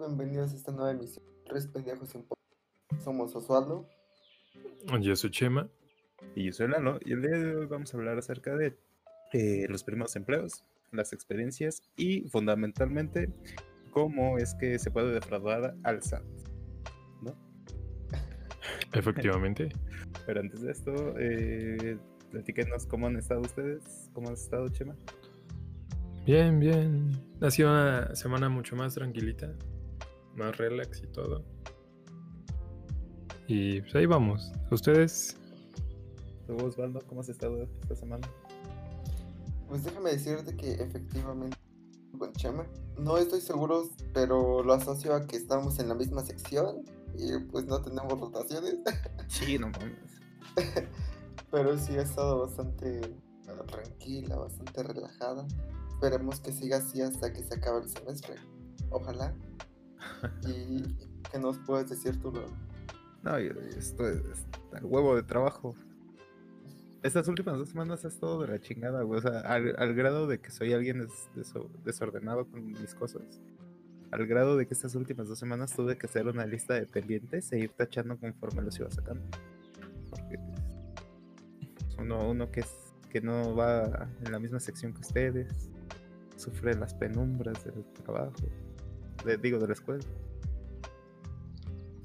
bienvenidos a esta nueva emisión. Tres pendejos en podcast. Somos Osvaldo. Yo soy Chema. Y yo soy Lalo. Y el día de hoy vamos a hablar acerca de eh, los primeros empleos, las experiencias y fundamentalmente cómo es que se puede defraudar al SAT. ¿No? Efectivamente. Pero antes de esto, eh, platíquenos cómo han estado ustedes. ¿Cómo has estado, Chema? Bien, bien. Ha sido una semana mucho más tranquilita, más relax y todo. Y pues ahí vamos. ¿Ustedes? ¿Tú, Osvaldo, cómo has estado esta semana? Pues déjame decirte que efectivamente con Chema. No estoy seguro, pero lo asocio a que estamos en la misma sección y pues no tenemos rotaciones. Sí, no mames. pero sí ha estado bastante tranquila, bastante relajada. Esperemos que siga así hasta que se acabe el semestre. Ojalá. ¿Y qué nos puedes decir tú? No, esto es, es el huevo de trabajo. Estas últimas dos semanas ha estado de la chingada, güey. O sea, al, grado de que soy alguien des- deso- desordenado con mis cosas. Al grado de que estas últimas dos semanas tuve que hacer una lista de pendientes e ir tachando conforme los iba sacando. Porque uno, uno que, es, que no va en la misma sección que ustedes sufre las penumbras del trabajo. De- digo, de la escuela.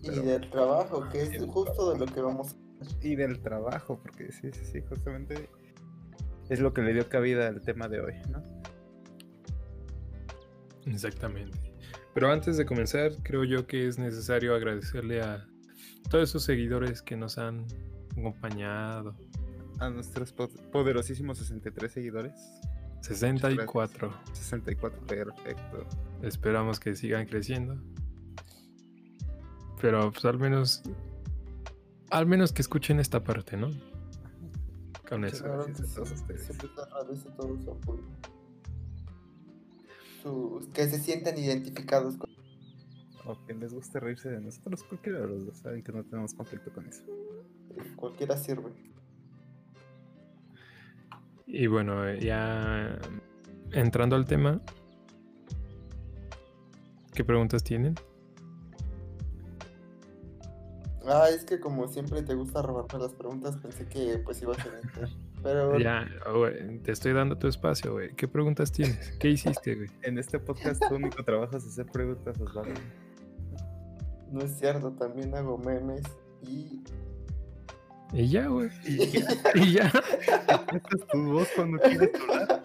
Y del trabajo, que es justo de lo que vamos a y del trabajo, porque sí, sí, sí, justamente es lo que le dio cabida al tema de hoy, ¿no? Exactamente. Pero antes de comenzar, creo yo que es necesario agradecerle a todos esos seguidores que nos han acompañado. A nuestros po- poderosísimos 63 seguidores. 64. 64, perfecto. Esperamos que sigan creciendo. Pero pues al menos. Al menos que escuchen esta parte, ¿no? Con Muchas eso. Gracias que a todos ustedes. Siempre se agradece todo su apoyo. Sus- que se sientan identificados con O que les guste reírse de nosotros, cualquiera de los dos saben que no tenemos conflicto con eso. cualquiera sirve. Y bueno, ya entrando al tema. ¿Qué preguntas tienen? Ah, es que como siempre te gusta robarme las preguntas, pensé que pues ibas a meter. Pero Ya, güey, te estoy dando tu espacio, güey. ¿Qué preguntas tienes? ¿Qué hiciste, güey? En este podcast tu único trabajo es hacer preguntas, Osvaldo. no es cierto, también hago memes y Y ya, güey. Y ya. Esta es tu voz cuando quieres hablar.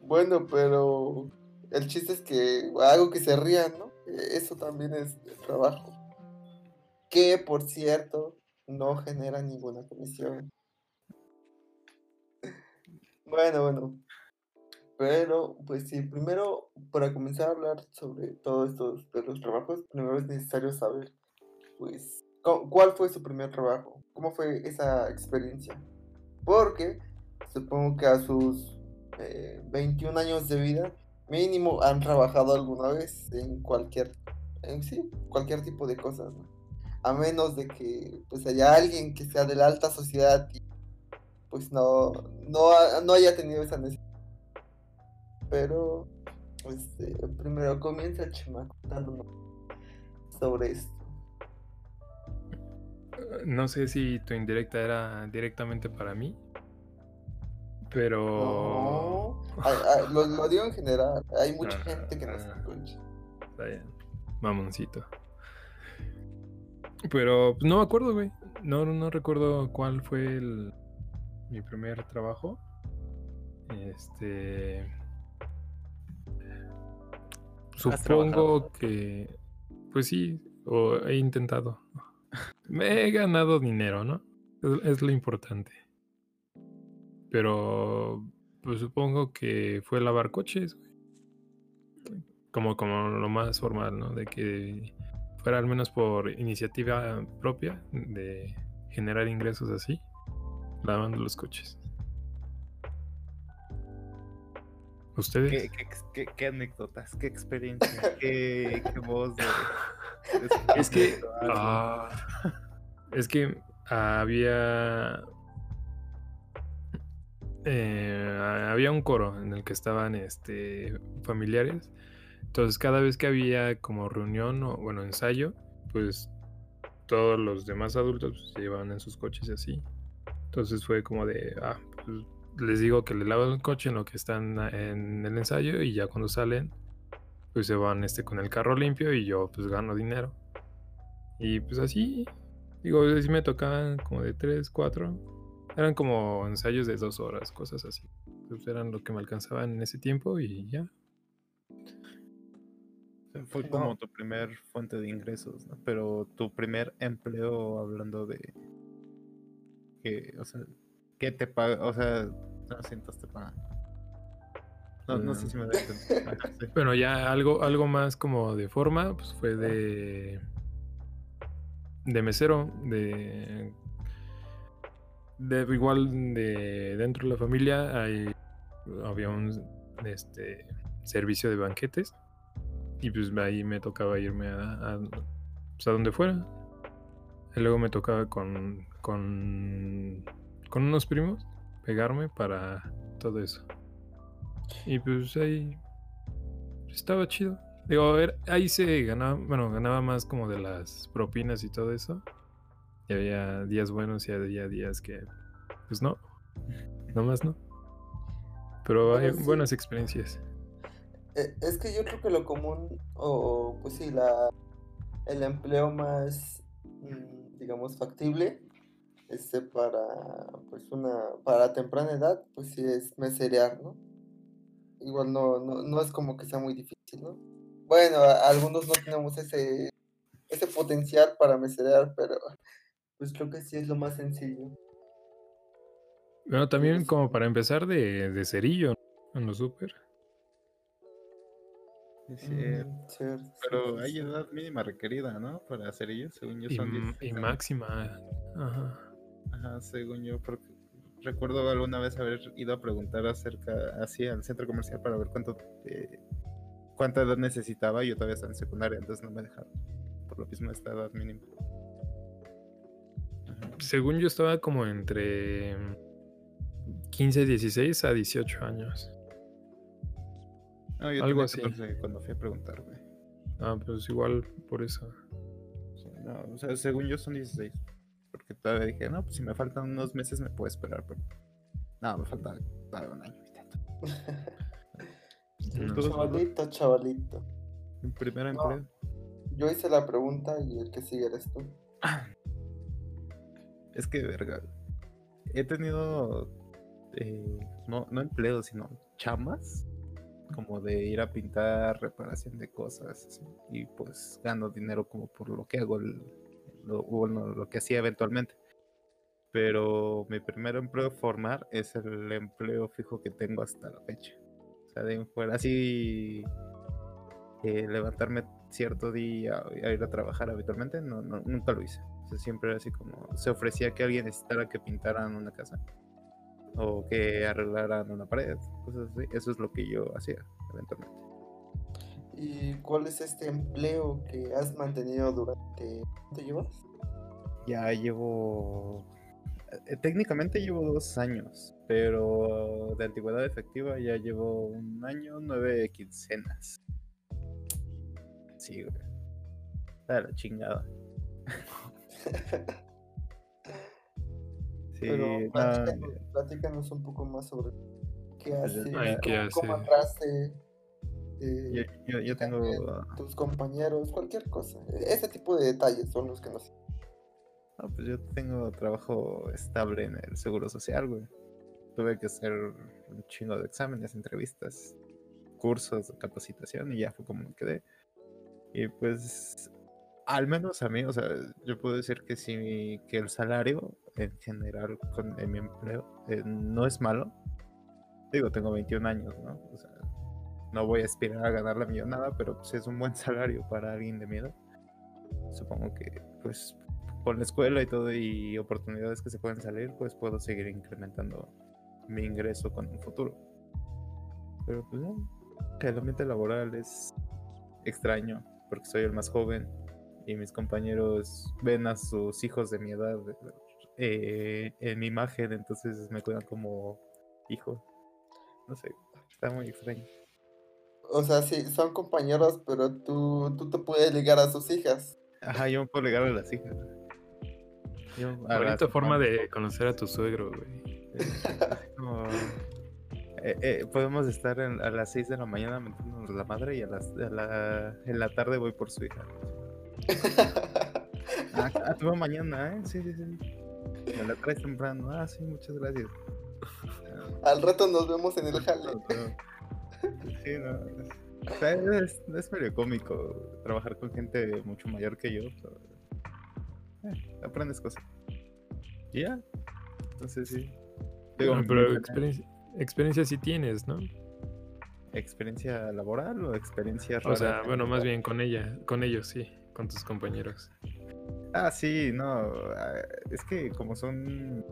bueno, pero el chiste es que hago que se rían, ¿no? Eso también es trabajo. Que por cierto, no genera ninguna comisión. Bueno, bueno. Pero, pues sí, primero, para comenzar a hablar sobre todo esto de los trabajos, primero es necesario saber, pues, cu- cuál fue su primer trabajo, cómo fue esa experiencia. Porque supongo que a sus eh, 21 años de vida, mínimo han trabajado alguna vez en cualquier, en sí, cualquier tipo de cosas. A menos de que pues haya alguien que sea de la alta sociedad y pues no, no, no haya tenido esa necesidad. Pero, este, primero comienza Chema contándonos sobre esto. No sé si tu indirecta era directamente para mí. Pero. No, ay, ay, lo, lo digo en general, hay mucha No, gente que nos ah. escucha. Está bien. Mamoncito. Pero pues, no me acuerdo, güey. No, no, no recuerdo cuál fue el, mi primer trabajo. Este. Supongo que. Pues sí, o he intentado. Me he ganado dinero, ¿no? Es, es lo importante. Pero. Pues supongo que fue lavar coches, güey como, como lo más formal, ¿no? De que fuera al menos por iniciativa propia de generar ingresos así, lavando los coches. ¿Ustedes? ¿Qué, qué, qué- qué anécdotas, qué experiencia, qué, qué voz de, de Es que, ah, es que había, eh, había un coro en el que estaban, este, familiares Entonces cada vez que había como reunión o bueno, ensayo, pues todos los demás adultos pues, se llevaban en sus coches y así. Entonces fue como de, ah, pues, les digo que le lavan el coche en lo que están a- en el ensayo y ya cuando salen, pues se van este con el carro limpio y yo pues gano dinero. Y pues así, digo, sí me tocaban como de 3, 4. Eran como ensayos de dos horas, cosas así. Pues eran lo que me alcanzaban en ese tiempo y ya. Fue No. como tu primer fuente de ingresos, ¿no? Pero tu primer empleo hablando de que, o sea, ¿qué te paga? O sea, no sientas te pagan. No, no sé Mm. si me da. Ajá, sí. Bueno, ya algo, algo más como de forma, pues fue de. de mesero, de. De igual de dentro de la familia hay había un este servicio de banquetes y pues ahí me tocaba irme a, a, pues, a donde fuera. Y luego me tocaba con, con con unos primos pegarme para todo eso. Y pues ahí estaba chido. Digo, era- ahí se ganaba, bueno, ganaba más como de las propinas y todo eso. Y había días buenos y había días que, pues no, nomás no. Pero hay Bueno, sí. buenas experiencias. Eh, Es que yo creo que lo común, o pues sí, la, el empleo más, mm, digamos, factible, este, para, pues una, para temprana edad, pues sí es meserear, ¿no? Igual no, no, no es como que sea muy difícil, ¿no? Bueno, a- algunos no tenemos ese, ese potencial para meserear, pero pues creo que sí es lo más sencillo. Bueno, también Tienes- como para empezar de, de cerillo ¿no? en los super. Sí, sí, Mm, cierto, Pero sí, hay sí. edad mínima requerida, ¿no? Para hacer ello, según yo Y, son m- 16 y años. máxima. Ajá. Ajá, según yo, porque recuerdo alguna vez haber ido a preguntar acerca, así al centro comercial para ver cuánto, eh, cuánta edad necesitaba. y Yo todavía estaba en secundaria, entonces no me dejaron. Por lo mismo, esta edad mínima. Según yo estaba como entre 15, 16 a 18 años. No, yo Algo así. 14 cuando fui a preguntar, güey. Ah, pues igual por eso. Sí, no, o sea, según yo son 16. Porque todavía dije, no, pues si me faltan unos meses me puedo esperar, pero. No, me falta todavía un año y tanto. No ¿Tú, sé. Chavalito, chavalito. mi primer No. empleo? Yo hice la pregunta y el que sigue eres tú. Es que, verga. He tenido. eh, no, no empleos, sino chambas. Como de ir a pintar, reparación de cosas. y pues gano dinero como por lo que hago, lo, bueno, lo que hacía eventualmente. Pero mi primer empleo formal es el empleo fijo que tengo hasta la fecha. O sea, de fuera así. eh, levantarme cierto día a ir a trabajar habitualmente, no, no, nunca lo hice. Siempre era así como se ofrecía que alguien necesitara que pintaran una casa o que arreglaran una pared, cosas así. Eso es lo que yo hacía eventualmente. ¿Y cuál es este empleo que has mantenido durante... ¿Cuánto llevas? Ya llevo. eh, Técnicamente llevo dos años, pero de antigüedad efectiva ya llevo un año, nueve quincenas. Sí, güey. Está la chingada. Sí, Pero no, platícanos, platícanos un poco más sobre qué Ay, ¿qué cómo, cómo hace? entraste, eh, yo, yo, yo tengo. tus compañeros, cualquier cosa. Ese tipo de detalles son los que nos... No, pues yo tengo trabajo estable en el Seguro Social, güey. Tuve que hacer un chingo de exámenes, entrevistas, cursos capacitación y ya fue como me quedé. Y pues, al menos a mí, o sea, yo puedo decir que sí, que el salario en general con, mi empleo eh, no es malo. Digo, tengo 21 años, ¿no? O sea, no voy a aspirar a ganar la millonada, pero pues es un buen salario para alguien de mi edad. Supongo que, pues, con la escuela y todo y oportunidades que se pueden salir, pues puedo seguir incrementando mi ingreso con un futuro. Pero pues no, que el ambiente laboral es extraño porque soy el más joven y mis compañeros ven a sus hijos de mi edad eh, en mi imagen, entonces me cuidan como hijo. No sé, está muy extraño. o sea, sí, son compañeros, pero tú, tú te puedes ligar a sus hijas. Ajá, yo me puedo ligar a las hijas. Yo, a Bonita forma de conocer a tu suegro, güey. como, eh, eh, podemos estar en- a las 6 de la mañana metiéndonos la madre y a las a la, en la tarde voy por su hija. Ah, ah, veo mañana, ¿eh? Sí, sí, sí. Me la traes temprano. Ah, sí, muchas gracias. Al rato nos vemos en el jale. No, no. Sí, no. es- o sea, es, es medio cómico trabajar con gente mucho mayor que yo. pero, eh, aprendes cosas. Y ya. Entonces sí. Digo, Bueno, mi pero primera experiencia, experiencia sí tienes, ¿no? ¿Experiencia laboral o experiencia O sea, bueno, más bien con ella, con ellos, sí, con tus compañeros. Ah, sí, no. ah, Es que como son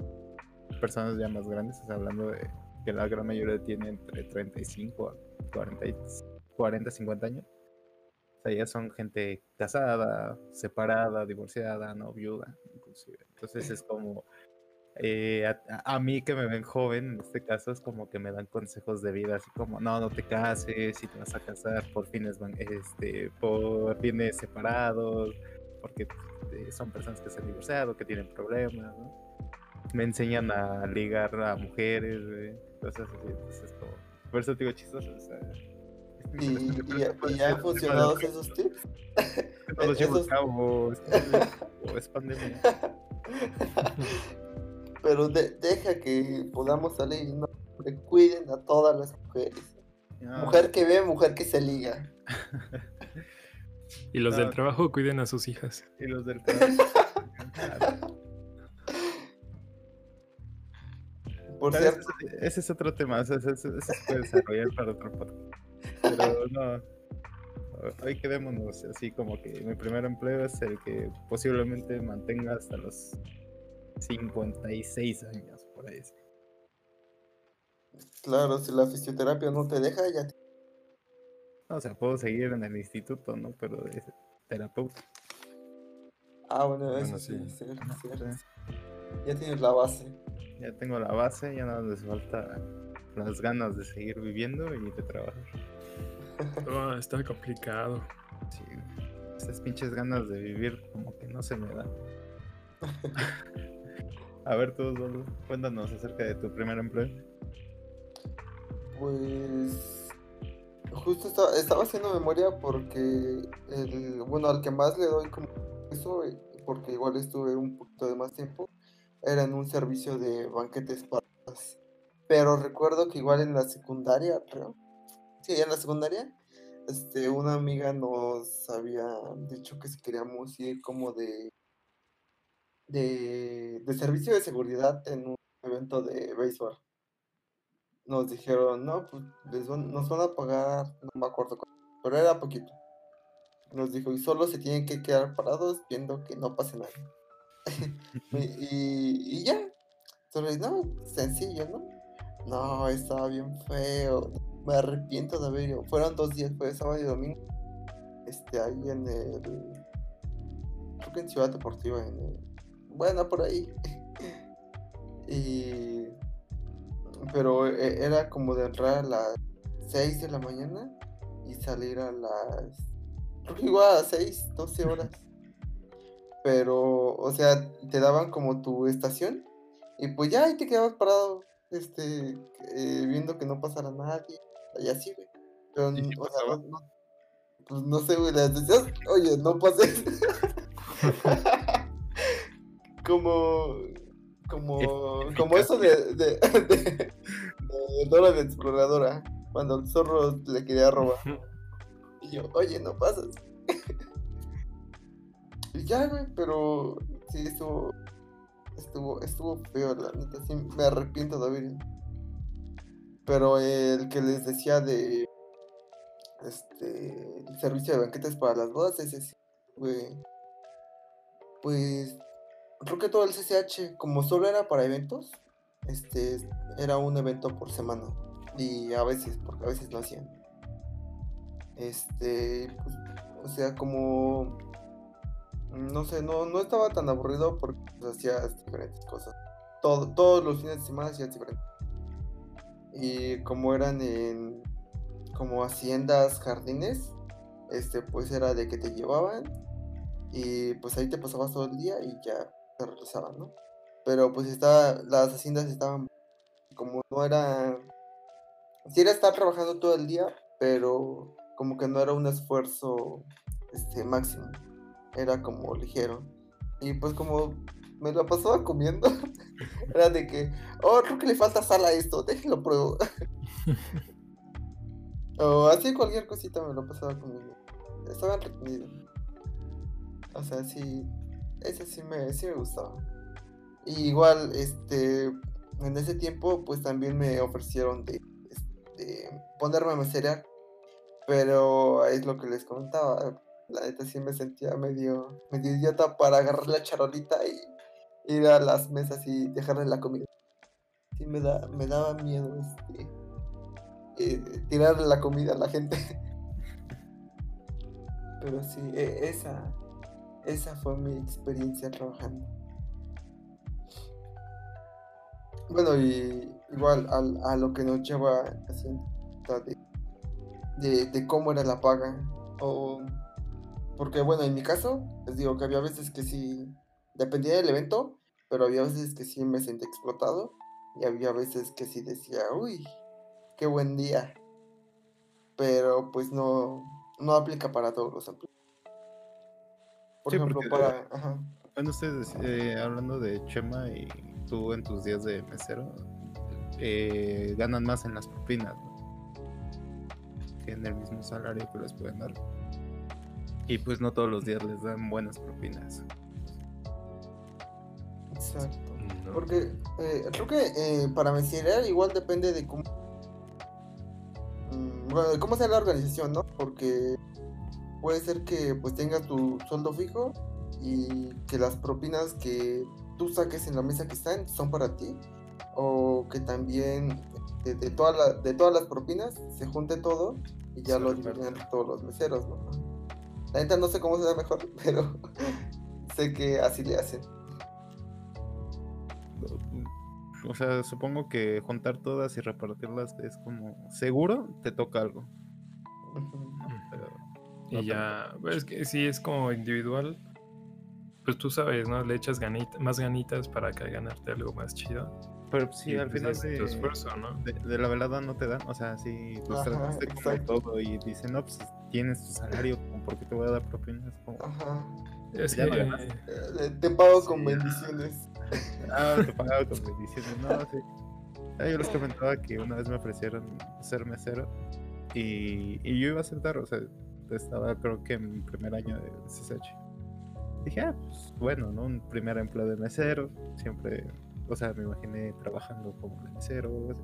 personas ya más grandes, o hablando de que la gran mayoría tiene entre 35 a 40, y- 40 50 años. O sea, ya son gente casada, separada, divorciada, no viuda, inclusive. Entonces es como, eh, a, mí que me ven joven, en este caso, es como que me dan consejos de vida, así como, no, no te cases, si te vas a casar por fines, este, por fines separados, porque eh, son personas que se han divorciado, que tienen problemas, ¿no? Me enseñan a ligar a mujeres, cosas así, entonces como, por eso te digo chistoso, o sea, ¿Y, ya han de funcionado esos tips? no los llevo a cabo, que- es pandemia. Pero de- deja que podamos salir, no que cuiden a todas las mujeres. No, Mujer que ve, mujer que se liga. Y los No. del trabajo cuiden a sus hijas. Y los del trabajo. Por cierto, ese, es- ese es otro tema, ese, ese- ese se puede desarrollar para otro podcast. Pero no, hoy quedémonos así como que mi primer empleo es el que posiblemente mantenga hasta los 56 años, por ahí. sí. claro, si la fisioterapia no te deja, ya te... No, o sea, puedo seguir en el instituto, ¿no? Pero es terapeuta. Ah, bueno, Bueno, eso sí, sí. Sí. Ya tienes la base. Ya tengo la base, ya nada les falta las ganas de seguir viviendo y de trabajar. Oh, está complicado. Sí, esas pinches ganas de vivir como que no se me dan. A ver, tú, Osvaldo, cuéntanos acerca de tu primer empleo. Pues justo estaba, haciendo memoria porque el, bueno, al que más le doy como eso, eh, porque igual estuve un poquito de más tiempo, era en un servicio de banquetes para Pero recuerdo que igual en la secundaria, creo. Sí, en la secundaria, este, una amiga nos había dicho que si queríamos ir como de, de, de servicio de seguridad en un evento de béisbol nos dijeron, no, pues les van- nos van a pagar, no me acuerdo, cuánto, pero era poquito. Nos dijo, y solo se tienen que quedar parados viendo que no pase nada. y, y- y ya, solo no, sencillo, ¿no? No, estaba bien feo, me arrepiento de haber ido. Fueron dos días, fue sábado y domingo. Este, ahí en el, creo que en Ciudad Deportiva, en el, bueno, por ahí. y pero e- era como de entrar a las 6 de la mañana y salir a las igual a las 6, 12 horas. Pero, o sea, te daban como tu estación y pues ya ahí te quedabas parado, este, eh, viendo que no pasara nadie y así, güey. Pero, ¿Y si n- o sea, no, pues no sé, güey, les decías, oye, no pases. como, como, como eso de, de, de, de Dora la exploradora, cuando el zorro le quería robar. Y yo, oye, no pasas. y ya, güey, pero sí, estuvo, estuvo, estuvo feo, la neta, sí, me arrepiento de haber. Pero el que les decía de, este, el servicio de banquetes para las bodas, ese sí, güey, pues, creo que todo el CCH, como solo era para eventos, este, era un evento por semana. Y a veces, porque a veces no hacían. Este, pues, o sea, como, no sé, no, no estaba tan aburrido porque hacías diferentes cosas. Todo, todos los fines de semana hacías diferentes. Y como eran en, como haciendas, jardines, este, pues era de que te llevaban y pues ahí te pasabas todo el día y ya regresaban, ¿no? Pero pues estaba, las haciendas estaban como no era, sí era estar trabajando todo el día, pero como que no era un esfuerzo este, máximo, era como ligero. Y pues como me lo pasaba comiendo, era de que, oh, creo que le falta sal a esto, déjenlo pruebo. o así cualquier cosita me lo pasaba comiendo. Estaba entretenido. O sea, sí, ese sí me, sí me gustaba. Igual, este, en ese tiempo, pues también me ofrecieron de, este, ponerme a meserear. Pero es lo que les comentaba. La neta sí me sentía medio, medio idiota para agarrar la charolita y ir a las mesas y dejarle la comida. Sí me, da, me daba miedo este, eh, tirarle la comida a la gente. Pero sí, e, esa, esa fue mi experiencia trabajando. Bueno, y igual al- a, lo que nos lleva de, de, cómo era la paga. O, porque bueno, en mi caso, les digo que había veces que sí, dependía del evento, pero había veces que sí me sentí explotado y había veces que sí decía, uy, qué buen día. Pero pues no, no aplica para todos los empleos. Por Sí, ejemplo, porque- para... Ajá. Bueno, ustedes, eh, hablando de Chema y tú en tus días de mesero, eh, ganan más en las propinas, ¿no? Que en el mismo salario que les pueden dar. Y pues no todos los días les dan buenas propinas. Exacto. No. Porque eh, creo que eh, para meserear igual depende de cómo. mm, bueno, de cómo sea la organización, ¿no? Porque puede ser que pues tengas tu sueldo fijo y que las propinas que tú saques en la mesa que están son para ti. O que también de, de, toda la- de todas las propinas se junte todo y ya lo dividen todos los meseros, ¿no? La neta no sé cómo será mejor, pero sé que así le hacen. O sea, supongo que juntar todas y repartirlas es como seguro te toca algo. Y no ya, pues, es que sí es como individual. Pues tú sabes, ¿no? Le echas ganita- más ganitas para que ganarte algo más chido. Pero sí, Y, al pues, final es de, tu esfuerzo, ¿no? de, de la velada no te dan, o sea, si los Ajá, trataste como todo y dicen, no, pues tienes tu salario, como, ¿por qué te voy a dar propinas? Como, Ajá. Es Ya que, no ganaste. Eh, Te pago con Sí, bendiciones. ah, te pagaba con bendiciones, no, sí. Ah, yo les comentaba que una vez me ofrecieron ser mesero y, y yo iba a aceptar, o sea, estaba creo que en mi primer año de CSH. Dije, ah, pues bueno, ¿no? Un primer empleo de mesero, siempre, o sea, me imaginé trabajando como mesero.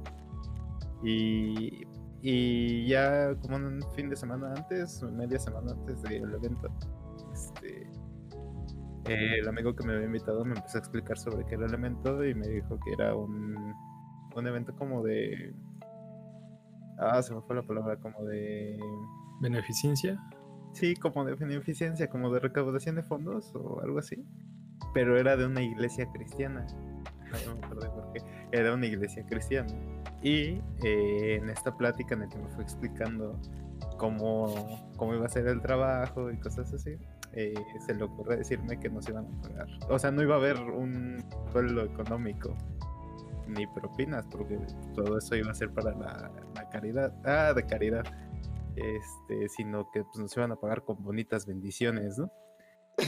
Y, y ya como un fin de semana antes, media semana antes del evento, este, el amigo que me había invitado me empezó a explicar sobre qué era el evento y me dijo que era un, un evento como de... Ah, se me fue la palabra, como de... beneficencia. Sí, como de beneficencia, como de recaudación de fondos o algo así. Pero era de una iglesia cristiana. No me acuerdo por qué. Era una iglesia cristiana. Y eh, en esta plática en la que me fue explicando cómo, cómo iba a ser el trabajo y cosas así, eh, se le ocurre decirme que nos iban a pagar. O sea, no iba a haber un sueldo económico ni propinas, porque todo eso iba a ser para la, la caridad. Ah, de caridad este, sino que pues, nos iban a pagar con bonitas bendiciones, ¿no?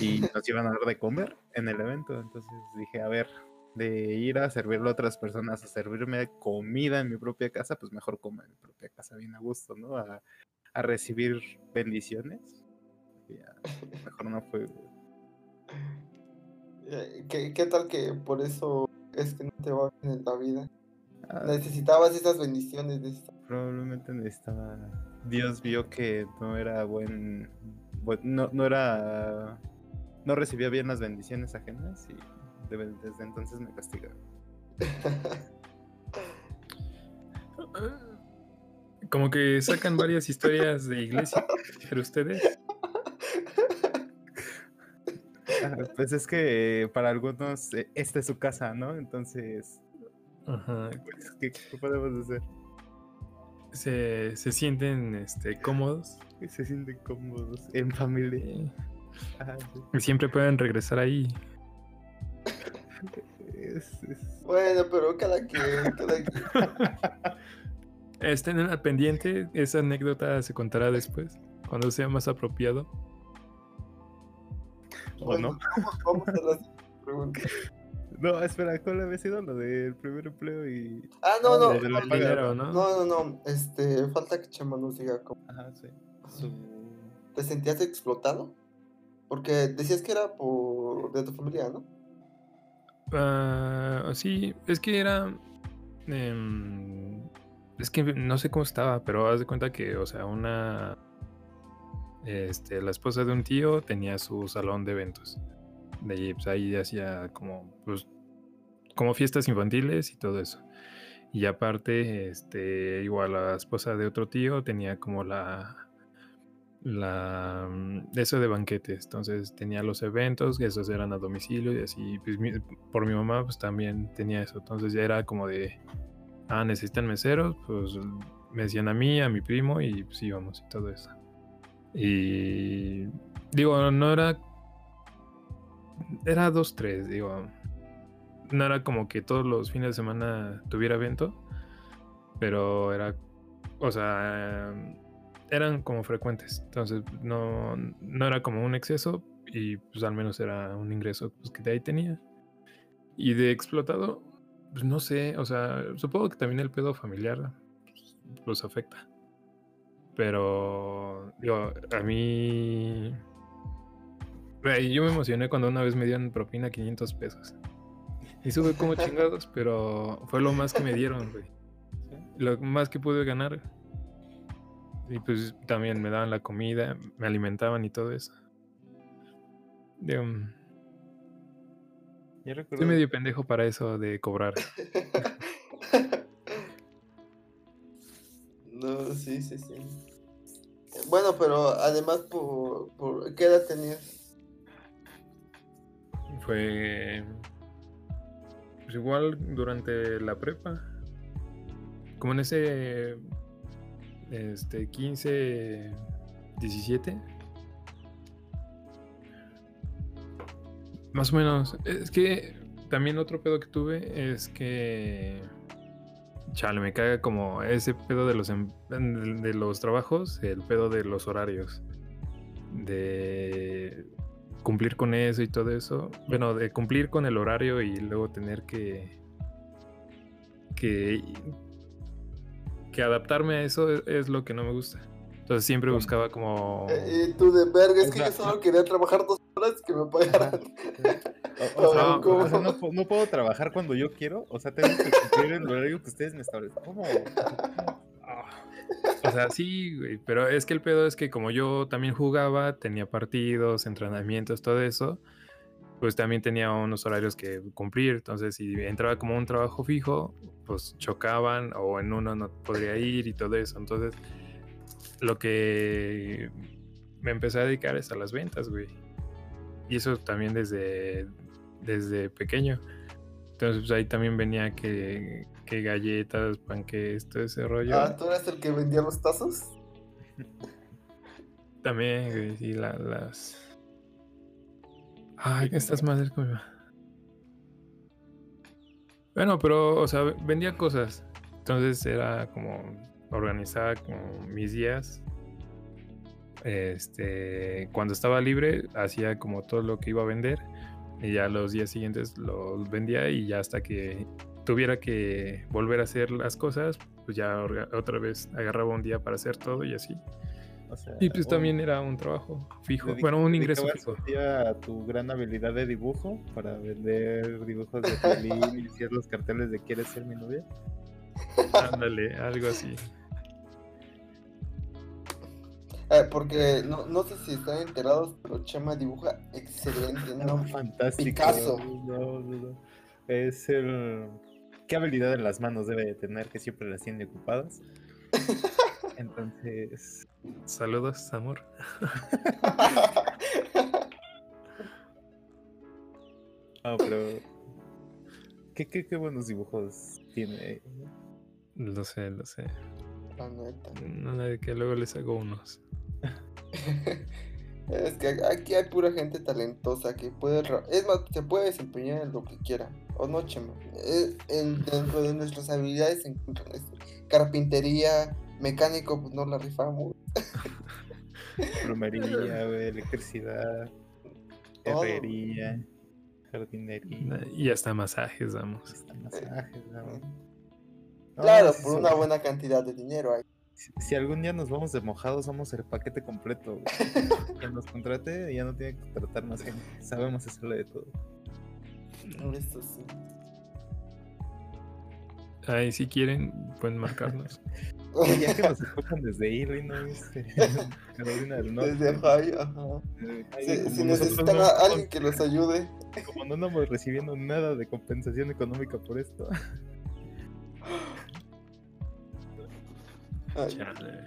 Y nos iban a dar de comer en el evento. Entonces dije, a ver, de ir a servirle a otras personas, a servirme comida en mi propia casa, pues mejor comer en mi propia casa, bien a gusto, ¿no? A, a recibir bendiciones. Ya, mejor no fue. Eh, ¿Qué, qué tal que por eso es que no te va bien en la vida? Ah, Necesitabas esas bendiciones. necesitabas- probablemente necesitaba. Dios vio que no era buen. buen- no, no era. No recibía bien las bendiciones ajenas y de- desde entonces me castigaba. Como que sacan varias historias de iglesia, pero ustedes. Ah, Pues es que para algunos eh, esta es su casa, ¿no? Entonces, Ajá. pues, ¿qué, qué podemos hacer? Se, se sienten este, cómodos Se sienten cómodos en familia. y, Ah, sí. siempre pueden regresar ahí. Es- es- Bueno, pero cada quien, cada quien. Estén al pendiente, esa anécdota se contará después, cuando sea más apropiado. ¿O no? Bueno, Vamos, vamos a. No, espera, ¿cuál había sido lo del primer empleo y. Ah, no, de la no, paga, Dinero, ¿no? No, no, no. Este, falta que Chema nos diga cómo. Ajá, sí. Su... ¿Te sentías explotado? Porque decías que era por de tu familia, ¿no? Ah, sí, es que era. em, es que no sé cómo estaba, pero haz de cuenta que, o sea, una. Este, la esposa de un tío tenía su salón de eventos. De ahí, pues ahí hacía como, pues, como fiestas infantiles y todo eso. Y aparte, este, igual la esposa de otro tío tenía como la. La. mm, Eso de banquetes. Entonces tenía los eventos, que esos eran a domicilio y así. Pues, mi- por mi mamá, pues también tenía eso. Entonces ya era como de. Ah, necesitan meseros, pues me decían a mí, a mi primo y pues íbamos y todo eso. Y digo, no era. Era dos, tres, digo. No era como que todos los fines de semana tuviera evento, pero era. O sea, eran como frecuentes. Entonces no, no era como un exceso y pues al menos era un ingreso pues, que de ahí tenía. Y de explotado, pues no sé, o sea, supongo que también el pedo familiar pues, los afecta. Pero, digo, a mí... Yo me emocioné cuando una vez me dieron propina 500 pesos. Y sube como chingados, pero fue lo más que me dieron, güey. Lo más que pude ganar. Y pues también me daban la comida, me alimentaban y todo eso. Digo, Yo recuerdo. soy medio pendejo para eso de cobrar. No, sí, sí, sí. Bueno, pero además, por, por ¿qué edad tenías? Fue pues igual durante la prepa. Como en ese este 15 17 Más o menos. Es que también otro pedo que tuve es que chale, me caga como ese pedo de los em- de los trabajos, el pedo de los horarios. De cumplir con eso y todo eso. Bueno, de cumplir con el horario y luego tener que. que. que adaptarme a eso es, es lo que no me gusta. Entonces siempre buscaba como. Eh, y tú de verga, es que yo solo quería trabajar dos horas que me pagaran. O, o sea, no, o sea, no, no puedo trabajar cuando yo quiero. O sea, tengo que cumplir el horario que ustedes me establecen. ¿Cómo? Sea, sí, güey, pero es que el pedo es que como yo también jugaba, tenía partidos, entrenamientos, todo eso, pues también tenía unos horarios que cumplir. Entonces, si entraba como un trabajo fijo, pues chocaban o en uno no podría ir y todo eso. Entonces, lo que me empecé a dedicar es a las ventas, güey. Y eso también desde, desde pequeño. Entonces, pues ahí también venía que, que galletas, panques, todo ese rollo. Ah, ¿tú eres el que vendía los tazos? También, güey, sí, la- las. Ay, estas madres como. Bueno, pero, o sea, vendía cosas. Entonces era como organizar como mis días. Este, cuando estaba libre, hacía como todo lo que iba a vender. Y ya los días siguientes los vendía y ya hasta que tuviera que volver a hacer las cosas, pues ya otra vez agarraba un día para hacer todo y así. O sea, Y pues también era un trabajo fijo, dedica- bueno, un ingreso fijo. a tu gran habilidad de dibujo para vender dibujos de Piolín y hacer los carteles de ¿Quieres ser mi novia? Ándale, algo así. Eh, porque no, no sé si están enterados, pero Chema dibuja excelente, ¿no? fantástico. Picasso. No, no, no. Es el. ¿Qué habilidad en las manos debe de tener que siempre las tiene ocupadas? Entonces. Saludos, amor. No, pero. ¿Qué, qué, qué buenos dibujos tiene? Lo sé, lo sé. La neta. No, de que luego les hago unos. es que aquí hay pura gente talentosa que puede. Es más, se puede desempeñar en lo que quiera. O no, chema. Eh, en- dentro de nuestras habilidades se encuentran esto. Carpintería, mecánico, pues no la rifamos. Plomería, güey, electricidad, herrería, jardinería, Y hasta masajes damos. hasta masajes, güey. No, Claro, por una buena cantidad de dinero ahí. Si, si algún día nos vamos de mojados, somos el paquete completo. Quien nos contrate ya no tiene que contratar más gente. Sabemos hacerle de todo. Sí. Ahí si quieren, pueden marcarnos. Ya que nos escuchan desde Illinois, este, Carolina del Norte. Desde Ohio, ajá. ay, Si, necesitan no- a alguien que los ayude. como no andamos recibiendo nada de compensación económica por esto. ay, Chale.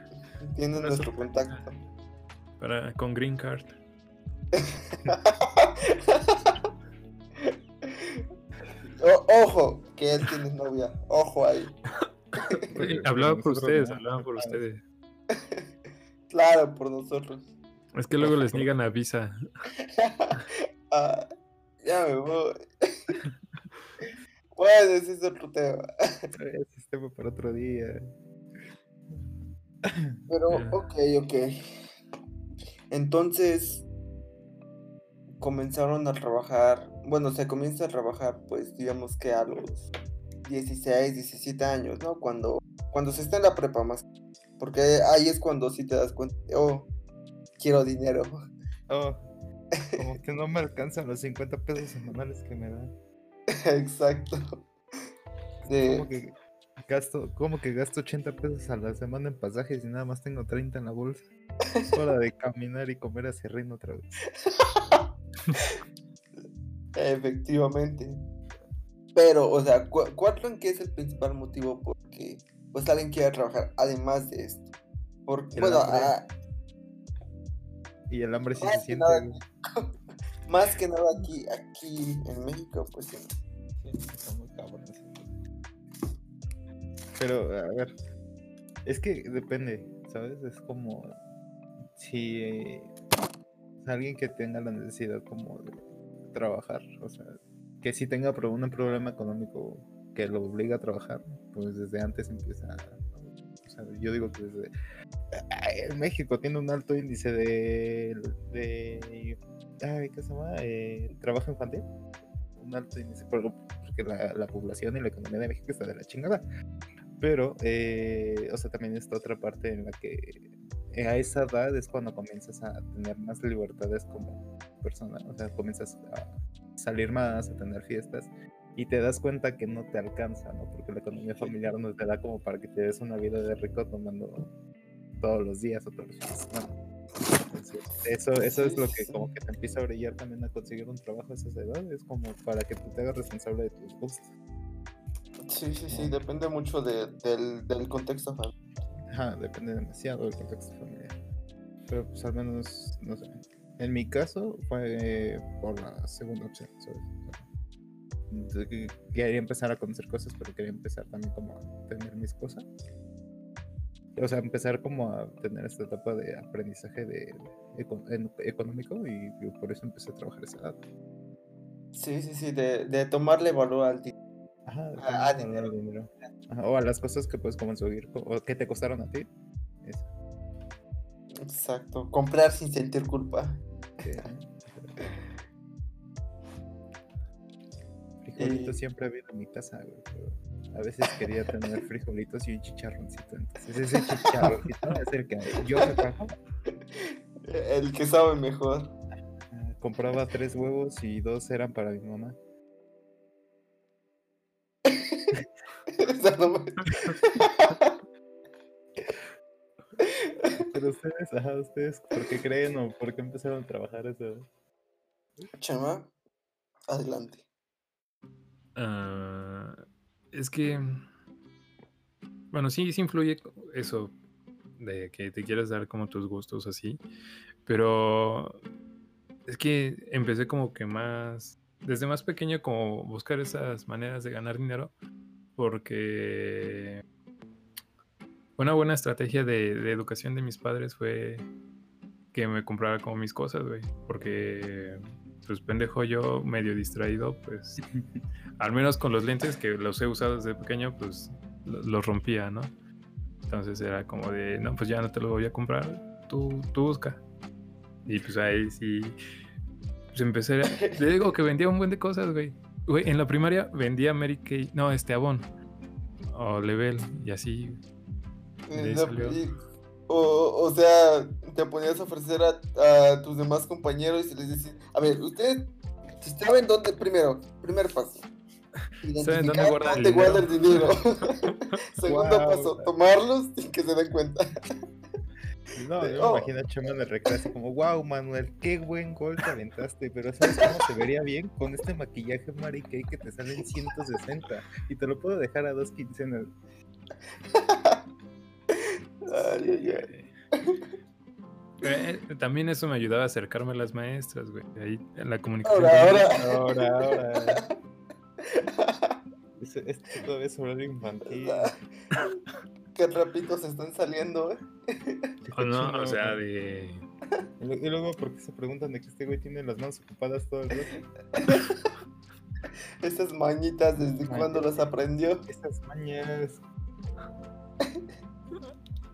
tienen nuestro contacto. Para, con Green Card. O- ojo, que él tiene novia. Ojo ahí. Oye, Hablaba por ustedes, hablaban por ustedes. Claro, por nosotros. Es que luego les niegan la visa. Ah, ya me voy. bueno, ese es otro tema. Ese es tema para otro día. Pero, ok, ok. Entonces, comenzaron a trabajar. Bueno, se comienza a trabajar, pues, digamos que a los 16, 17 años, ¿no? Cuando, cuando se está en la prepa más. Porque ahí es cuando sí te das cuenta, oh, quiero dinero. Oh, como que no me alcanzan los 50 pesos semanales que me dan. Exacto. Como que gasto, como que gasto 80 pesos a la semana en pasajes y nada más tengo 30 en la bolsa. Es hora de caminar y comer hacia Reino otra vez. Efectivamente. Pero, o sea, cu- ¿cuál creen que es el principal motivo por que pues alguien quiera trabajar además de esto? Porque, bueno, ah, Y el hambre sí Más se siente. nada- más que nada aquí, aquí en México, pues sí. Sí, está muy cabrón ese pedo. Pero, a ver, es que depende, ¿sabes? Es como si eh, alguien que tenga la necesidad como de trabajar, o sea, que si tenga un problema económico que lo obliga a trabajar, pues desde antes empieza, o sea, yo digo que desde... México tiene un alto índice de... de ay, ¿Qué se llama? Eh, trabajo infantil un alto índice, por- porque la, la población y la economía de México está de la chingada. Pero, eh, o sea, también está otra parte en la que a esa edad es cuando comienzas a tener más libertades como persona, o sea, comienzas a salir más, a tener fiestas y te das cuenta que no te alcanza, ¿no? Porque la economía familiar no te da como para que te des una vida de rico tomando todos los días o todos los semana. Entonces, eso, eso es lo que como que te empieza a brillar también a conseguir un trabajo a esas edades, como para que tú te hagas responsable de tus gustos. Sí, sí, sí, depende mucho de- del, del contexto familiar. Ajá, depende demasiado del contexto familiar. Pero pues al menos, no sé. En mi caso fue por la segunda opción, de Quería empezar a conocer cosas, pero quería empezar también como a tener mis cosas. O sea, empezar como a tener esta etapa de aprendizaje de, eco- en- económico y, y por eso empecé a trabajar esa edad. Sí, sí, sí, de, de tomarle valor al dinero. Ajá, A- a el dinero. O a las cosas que puedes conseguir co- o que te costaron a ti. Eso. Exacto. Comprar sin sentir culpa. Sí. Frijolitos siempre ha habido en mi casa, güey, pero a veces quería tener frijolitos y un chicharroncito. Entonces ese chicharroncito es el que yo me pago. El que sabe mejor. Compraba tres huevos y dos eran para mi mamá. Esa no me- Pero ustedes, ajá, ustedes, ¿por qué creen o por qué empezaron a trabajar eso? Chema, adelante. Ah, es que. Bueno, sí, sí influye eso de que te quieras dar como tus gustos así. Pero es que empecé como que más. Desde más pequeño, como buscar esas maneras de ganar dinero. Porque. una buena estrategia de, de educación de mis padres fue que me comprara como mis cosas, güey. Porque, pues pendejo yo, medio distraído, pues, al menos con los lentes que los he usado desde pequeño, pues lo- los rompía, ¿no? Entonces era como de, no, pues ya no te lo voy a comprar, tú, tú busca. Y pues ahí sí, pues empecé, a- le digo que vendía un buen de cosas, güey. Güey, en la primaria vendía Mary Kay, no, este Avon, o Level, y así. Y la- y- o, o sea, te ponías a ofrecer a, a tus demás compañeros y les decías, a ver, ustedes saben dónde, primero, primer paso. ¿Saben dónde guardan el dónde guarda el dinero. Segundo paso, tomarlos sin que se den cuenta. No, De- yo oh. me imagino a Chema en el recreo así como, wow, Manuel, qué buen gol te aventaste, pero ¿sabes cómo se vería bien? Con este maquillaje Mary Kay que te salen 160 y te lo puedo dejar a dos quincenas. Ay, ay, ay. Eh, también eso me ayudaba a acercarme a las maestras, güey. Ahí en la comunicación. Ahora, ahora. Ahora, ahora. Eso- Esto todavía es infantil. Qué rapitos están saliendo, ¿eh? O no, Chino. o sea, de. Y lu- y luego, ¿por qué se preguntan de que este güey tiene las manos ocupadas todo el rato? Esas mañitas, ¿desde cuándo las aprendió? Estas mañas.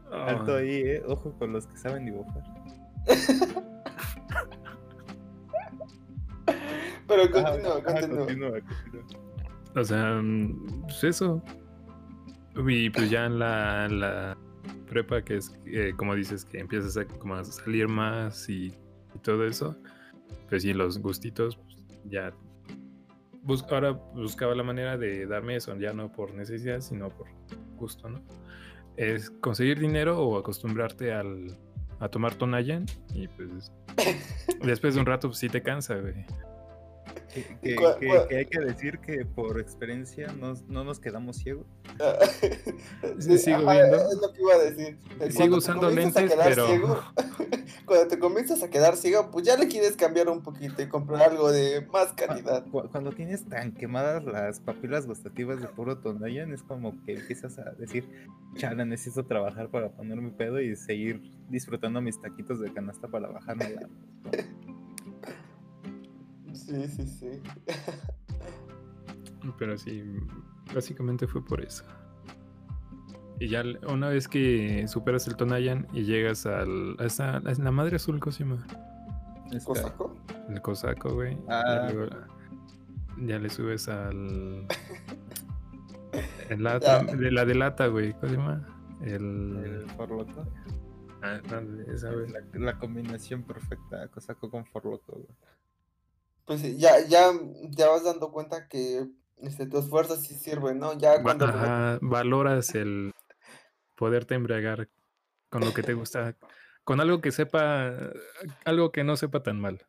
oh, Alto ahí, eh. Ojo con los que saben dibujar. Pero continúa, ajá, continúa. continúa, continúa. O sea, mm, pues eso. Y pues ya en la, en la prepa, que es eh, como dices, que empiezas a, como a salir más y, y todo eso, pues sí, los gustitos, pues, ya. Bus- ahora buscaba la manera de darme eso, ya no por necesidad, sino por gusto, ¿no? Es conseguir dinero o acostumbrarte al, a tomar Tonayan y pues después de un rato pues, sí te cansa, güey. Que, que- ¿Cuál- que- cuál? que hay que decir que por experiencia nos- no nos quedamos ciegos. Sí, sigo Ajá, viendo. Es lo que iba a decir. Cuando Sigo te usando comienzas a lentes, quedar pero... ciego, cuando te comienzas a quedar ciego, pues ya le quieres cambiar un poquito y comprar algo de más calidad. Cu- Cuando tienes tan quemadas las papilas gustativas de puro Tonayan, es como que empiezas a decir, chala, necesito trabajar para ponerme pedo y seguir disfrutando mis taquitos de canasta para bajarme la... Sí, sí, sí. Pero sí, básicamente fue por eso. Y ya una vez que superas el Tonayan y llegas al, a, esa- a la madre azul, ¿cómo se llama? Esta- ¿Cosaco? El cosaco, güey. Ah. Ya, luego- ya le subes al. El lata, de la de lata, güey. ¿Cómo se llama? El. el forloco. Ah, no, esa, güey. La, la combinación perfecta, cosaco con forloco. güey. Pues sí, ya, ya ya vas dando cuenta que este, tu esfuerzo sí sirve, ¿no? Ya cuando... ajá, valoras el poderte embriagar con lo que te gusta. Con algo que sepa. Algo que no sepa tan mal.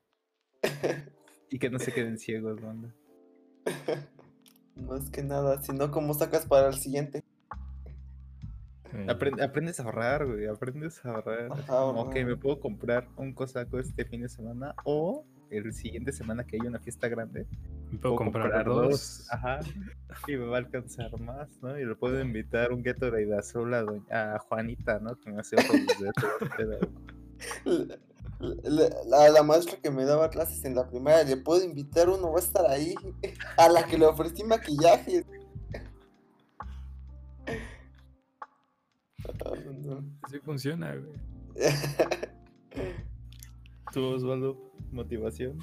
Y que no se queden ciegos, banda. Más que nada, sino cómo sacas para el siguiente. Eh, Aprende- aprendes a ahorrar, güey. Aprendes a ahorrar. así Ajá, como, ok, me puedo comprar un cosaco este fin de semana o el siguiente semana que hay una fiesta grande. me puedo comprar, dos. Ajá. Y me va a alcanzar más, ¿no? Y le puedo invitar un Gatorade azul a, doña- a Juanita, ¿no? Que me hace ojos pedo. La, la- la- maestra que me daba clases en la primaria, le puedo invitar uno, va a estar ahí. A la que le ofrecí maquillaje. Así funciona, güey. ¿Tú, Osvaldo? ¿Motivación?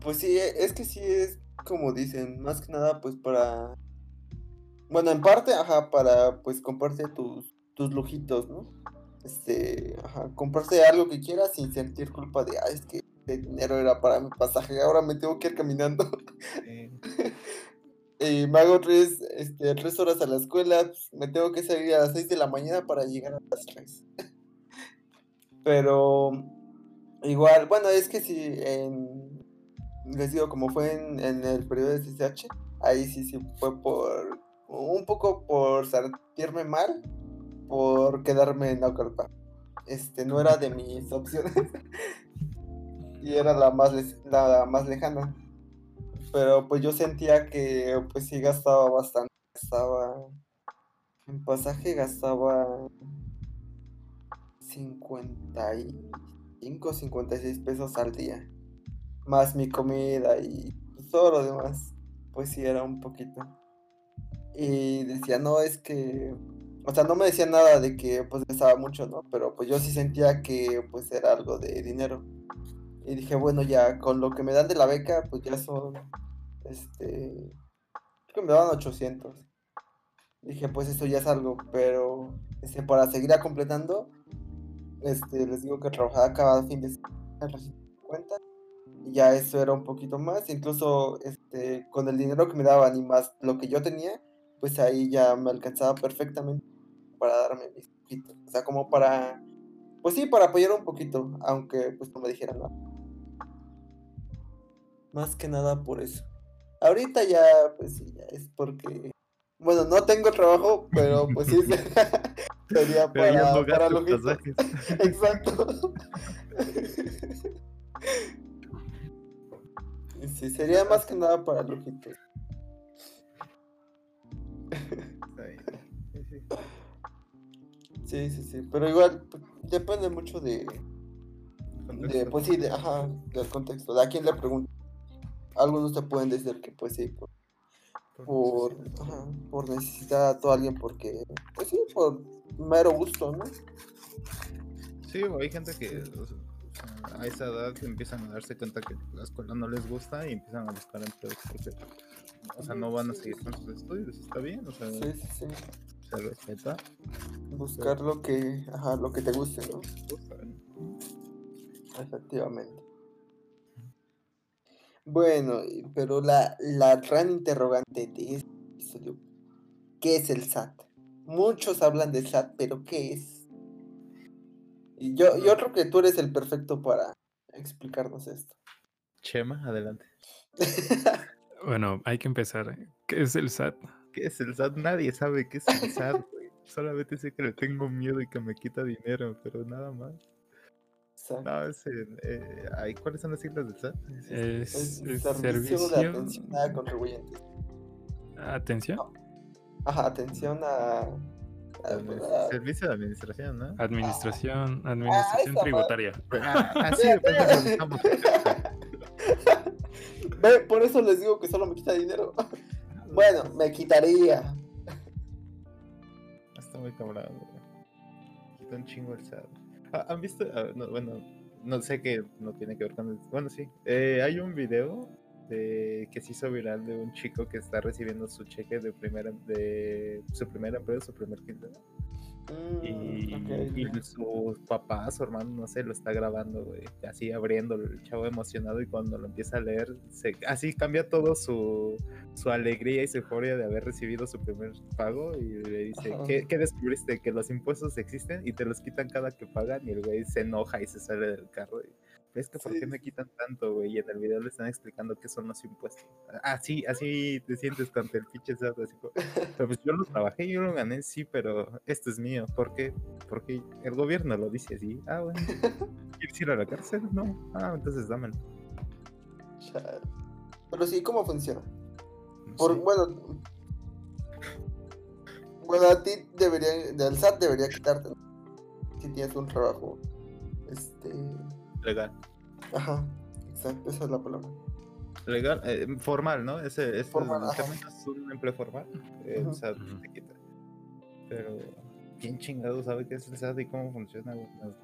Pues sí, e- es que sí es como dicen, más que nada pues para... Bueno, en parte, ajá, para pues comprarte tus, tus lujitos, ¿no? Este, ajá, comprarte algo que quieras sin sentir culpa de, ah, es que el dinero era para mi pasaje, ahora me tengo que ir caminando. Eh, y me hago tres, este, tres horas a la escuela, pues, me tengo que salir a las 6 de la mañana para llegar a las 3. Pero igual, bueno, es que sí, en, les digo, como fue en, en el periodo de CCH, ahí sí, sí fue por, un poco por sentirme mal, por quedarme en Naucalpan. Este, no era de mis opciones. y era la más, la más lejana pero pues yo sentía que pues sí gastaba bastante, gastaba En pasaje gastaba 55, 56 pesos al día. Más mi comida y pues, todo lo demás. Pues sí, era un poquito. Y decía, no, es que... O sea, no me decía nada de que pues gastaba mucho, ¿no? Pero pues yo sí sentía que pues era algo de dinero. Y dije, bueno, ya con lo que me dan de la beca, pues ya son, este, que me daban 800. Dije, pues eso ya es algo, pero este, para seguir completando, este, les digo que trabajaba cada fin de semana, y ya eso era un poquito más, incluso este, con el dinero que me daban y más lo que yo tenía, pues ahí ya me alcanzaba perfectamente para darme mis poquitos, o sea, como para, pues sí, para apoyar un poquito, aunque pues no me dijeran nada. Más que nada por eso. Ahorita ya, pues sí, ya es porque. Bueno, no tengo trabajo, pero pues sí. Sería para, para los Exacto. Sí, sería más que nada para lojitos. Sí, sí, sí, pero igual pues, depende mucho de, de pues sí, de, ajá, del contexto, de a quién le pregunto. Algunos te pueden decir que pues sí, por, por, por necesidad a alguien porque, pues sí, por mero gusto, ¿no? Sí, hay gente que a esa edad empiezan a darse cuenta que la escuela no les gusta y empiezan a buscar empleo porque, o sea, no van a seguir con sus estudios, está bien, o sea, sí, sí, sí. se respeta. Buscar lo que, ajá, lo que te guste, ¿no? Efectivamente. Bueno, pero la, la gran interrogante de este episodio, ¿qué es el SAT? Muchos hablan del SAT, pero ¿qué es? Y yo, yo creo que tú eres el perfecto para explicarnos esto. Chema, adelante. bueno, hay que empezar. ¿Qué es el SAT? ¿Qué es el SAT? Nadie sabe qué es el SAT. Solamente sé que le tengo miedo y que me quita dinero, pero nada más. No, es, eh, ¿cuáles son las siglas del SAT? Es, el servicio, de atención a contribuyentes. ¿Atención? Ajá, atención a, Servicio de administración, ¿no? Administración, administración tributaria. así Ve, por eso les digo que solo me quita dinero. bueno, me quitaría. Está muy cabrón, Quita un chingo el SAT. Ah, ¿Han visto? Ah, bueno, no sé qué no tiene que ver con. Bueno, sí. Eh, hay un video de, que se hizo viral de un chico que está recibiendo su cheque de primera de su primera empresa, su primer quincena. Mm, y, su papá, su hermano, no sé, lo está grabando, güey. Así abriendo el chavo emocionado y cuando lo empieza a leer, se, así cambia todo su, su alegría y su euforia de haber recibido su primer pago y le dice, ¿qué, ¿qué, descubriste? Que los impuestos existen y te los quitan cada que pagan y el güey se enoja y se sale del carro. Y, es que ¿por qué me quitan tanto, güey? Y en el video le están explicando qué son los impuestos. Así, así te sientes cuando el pinche SAT, así pero pues yo lo trabajé, yo lo gané, sí, pero esto es mío. ¿Por qué? Porque el gobierno lo dice así. Ah, bueno. ¿Quieres ir a la cárcel? No. Ah, entonces dámelo. Pero sí, ¿cómo funciona? Por, bueno, bueno, a ti debería, del SAT debería quitarte si tienes un trabajo, este, Legal. Ajá, exacto, esa es la palabra. Legal, eh, formal, ¿no? Ese, es formal, es un empleo formal. Eh, o sea, te quita. Pero, ¿quién chingado sabe qué es el SAT y cómo funciona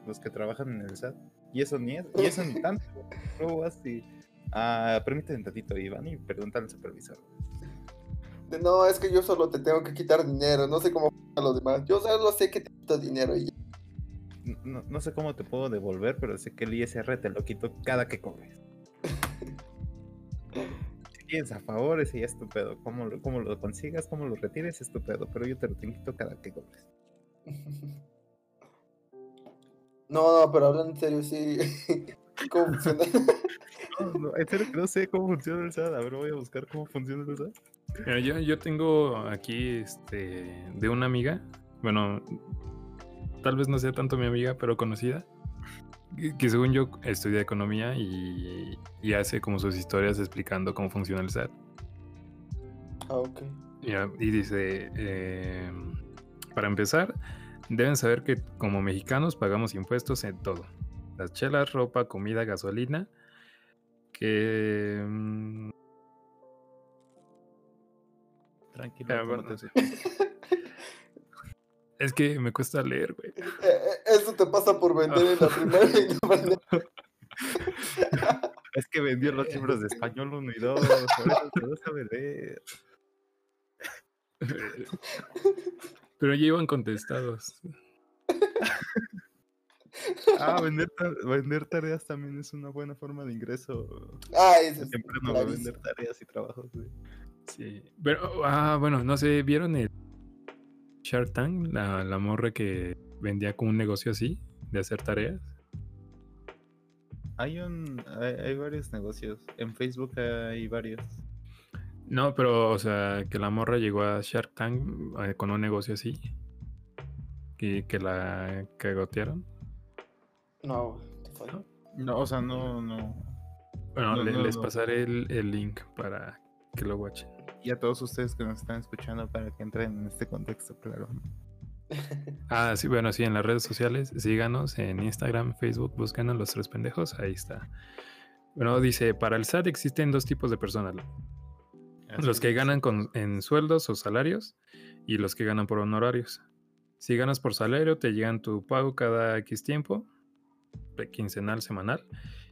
los, que trabajan en el SAT? Y eso ni es, y eso ni tanto. Luego vas y. Ah, permíteme un tantito, Iván, y pregunta al supervisor. No, es que yo solo te tengo que quitar dinero, no sé cómo a los demás. Yo solo sé que te quito dinero y no, sé cómo te puedo devolver, pero sé que el ISR te lo quito cada que cobres. si a favor, ese ya es tu pedo. Cómo lo, cómo lo consigas, cómo lo retires, es tu pedo. Pero yo te lo quito cada que cobres. No, no, pero hablando en serio, sí. ¿Cómo funciona? no, en serio que no sé cómo funciona el SAT. A ver, voy a buscar cómo funciona el SAT. yo, yo tengo aquí este de una amiga. Bueno, tal vez no sea tanto mi amiga, pero conocida, que, según yo estudia economía y, hace como sus historias explicando cómo funciona el SAT. Ah, ok. y dice, eh, para empezar, deben saber que como mexicanos pagamos impuestos en todo. Las chelas, ropa, comida, gasolina. Que... mm, Tranquilo, bueno, tómate- Es que me cuesta leer, güey. Eh, eh, Eso te pasa por vender en la primera y no vender. Es que vendió los libros de español 1 y 2, por eso te vas a vender. Pero ya iban contestados. Ah, vender, vender tareas también es una buena forma de ingreso. Ah, eso es Temprano vender tareas y trabajos. güey. Sí. Pero, ah, bueno, no sé, ¿vieron el Shark Tank? La, la morra que vendía con un negocio así, de hacer tareas. Hay, un, hay, hay varios negocios. En Facebook hay varios. No, pero, o sea, que la morra llegó a Shark Tank eh, con un negocio así. Y que la cagotearon. No, falló. No, o sea, no, no. Bueno, No, le- no, les no. pasaré el, el link para que lo watchen. Y a todos ustedes que nos están escuchando para que entren en este contexto, claro. Ah, sí, bueno, sí, en las redes sociales, síganos en Instagram, Facebook, búscanos los tres pendejos, ahí está. Bueno, dice, para el SAT existen dos tipos de personas. Los que ganan con, en sueldos o salarios y los que ganan por honorarios. Si ganas por salario, te llegan tu pago cada X tiempo, quincenal, semanal.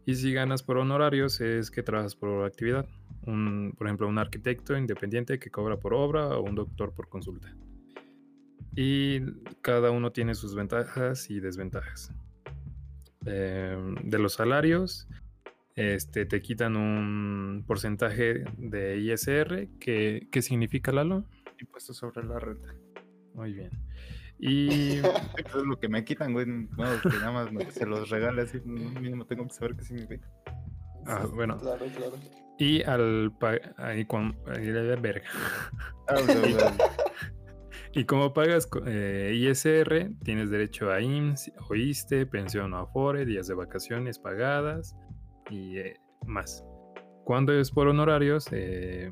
Y si ganas por honorarios, es que trabajas por actividad. Un, por ejemplo, un arquitecto independiente que cobra por obra o un doctor por consulta. Y cada uno tiene sus ventajas y desventajas. Em, de los salarios, este, te quitan un porcentaje de ISR. que ¿Qué significa, Lalo? Impuestos sobre la renta. Muy bien. Y Eso es lo que me quitan, güey. Bueno, que nada más me- se los regale así. Mínimo tengo que saber qué significa. Ah, bueno. Claro, claro. Y al ahí con ahí la verga. Ah, o sea, Y como pagas eh, ISR, tienes derecho a IMSS, OISTE, pensión o Afore, días de vacaciones pagadas y eh, más. Cuando es por honorarios, eh,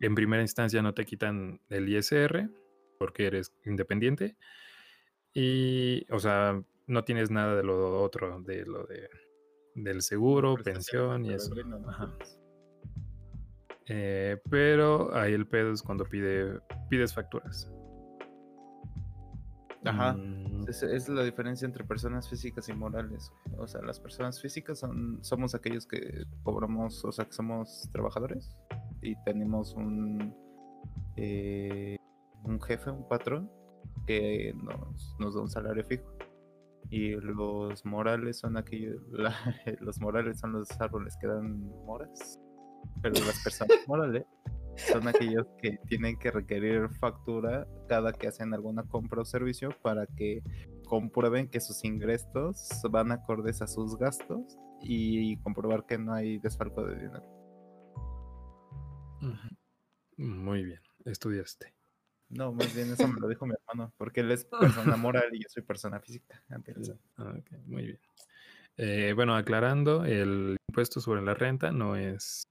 en primera instancia no te quitan el ISR porque eres independiente. Y, o sea, no tienes nada de lo otro, de lo de del seguro, pensión y eso. Eh, pero ahí el pedo es cuando pide, pides facturas. Ajá. Mm, Es, es la diferencia entre personas físicas y morales. O sea, las personas físicas son, somos aquellos que cobramos, o sea, que somos trabajadores y tenemos un, eh, un jefe, un patrón que nos, nos da un salario fijo. Y los morales son aquellos, los morales son los árboles que dan moras, pero las personas morales son aquellos que tienen que requerir factura cada que hacen alguna compra o servicio para que comprueben que sus ingresos van acordes a sus gastos y comprobar que no hay desfalco de dinero. Muy bien, estudiaste. No, más bien eso me lo dijo mi hermano, porque él es persona moral y yo soy persona física. Ah, ok, muy bien. Eh, bueno, aclarando, el impuesto sobre la renta no es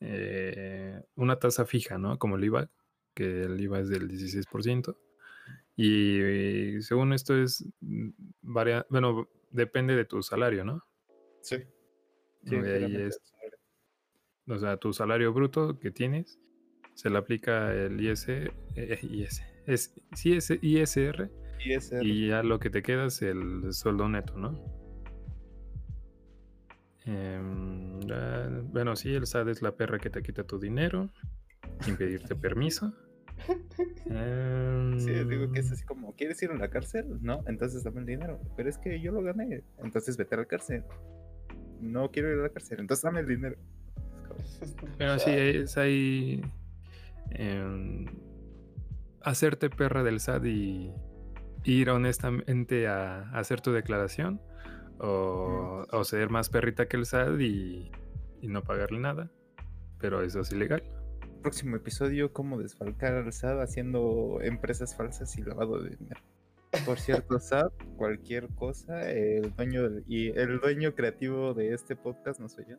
eh, una tasa fija, ¿no? Como el IVA, que el IVA es del 16%. Y, según esto es, mm, varia- bueno, depende de tu salario, ¿no? Sí. Y ahí es, o sea, tu salario bruto que tienes, se le aplica el IS, eh, IS, es, sí, es ISR, Y ya lo que te queda es el sueldo neto, ¿no? Em, bueno, sí, el SAT es la perra que te quita tu dinero sin pedirte permiso. Sí, digo que es Em, así como, ¿quieres ir a la cárcel? No, entonces dame el dinero. Pero es que yo lo gané, entonces vete a la cárcel. No quiero ir a la cárcel, entonces dame el dinero. Pero sí, es ahí em, hacerte perra del SAT y ir honestamente a, a hacer tu declaración o, o ser más perrita que el SAT y, y no pagarle nada. Pero eso es ilegal. Próximo episodio, cómo desfalcar al SAT haciendo empresas falsas y lavado de dinero. Por cierto, SAT, cualquier cosa, el dueño del- y el dueño creativo de este podcast no soy yo.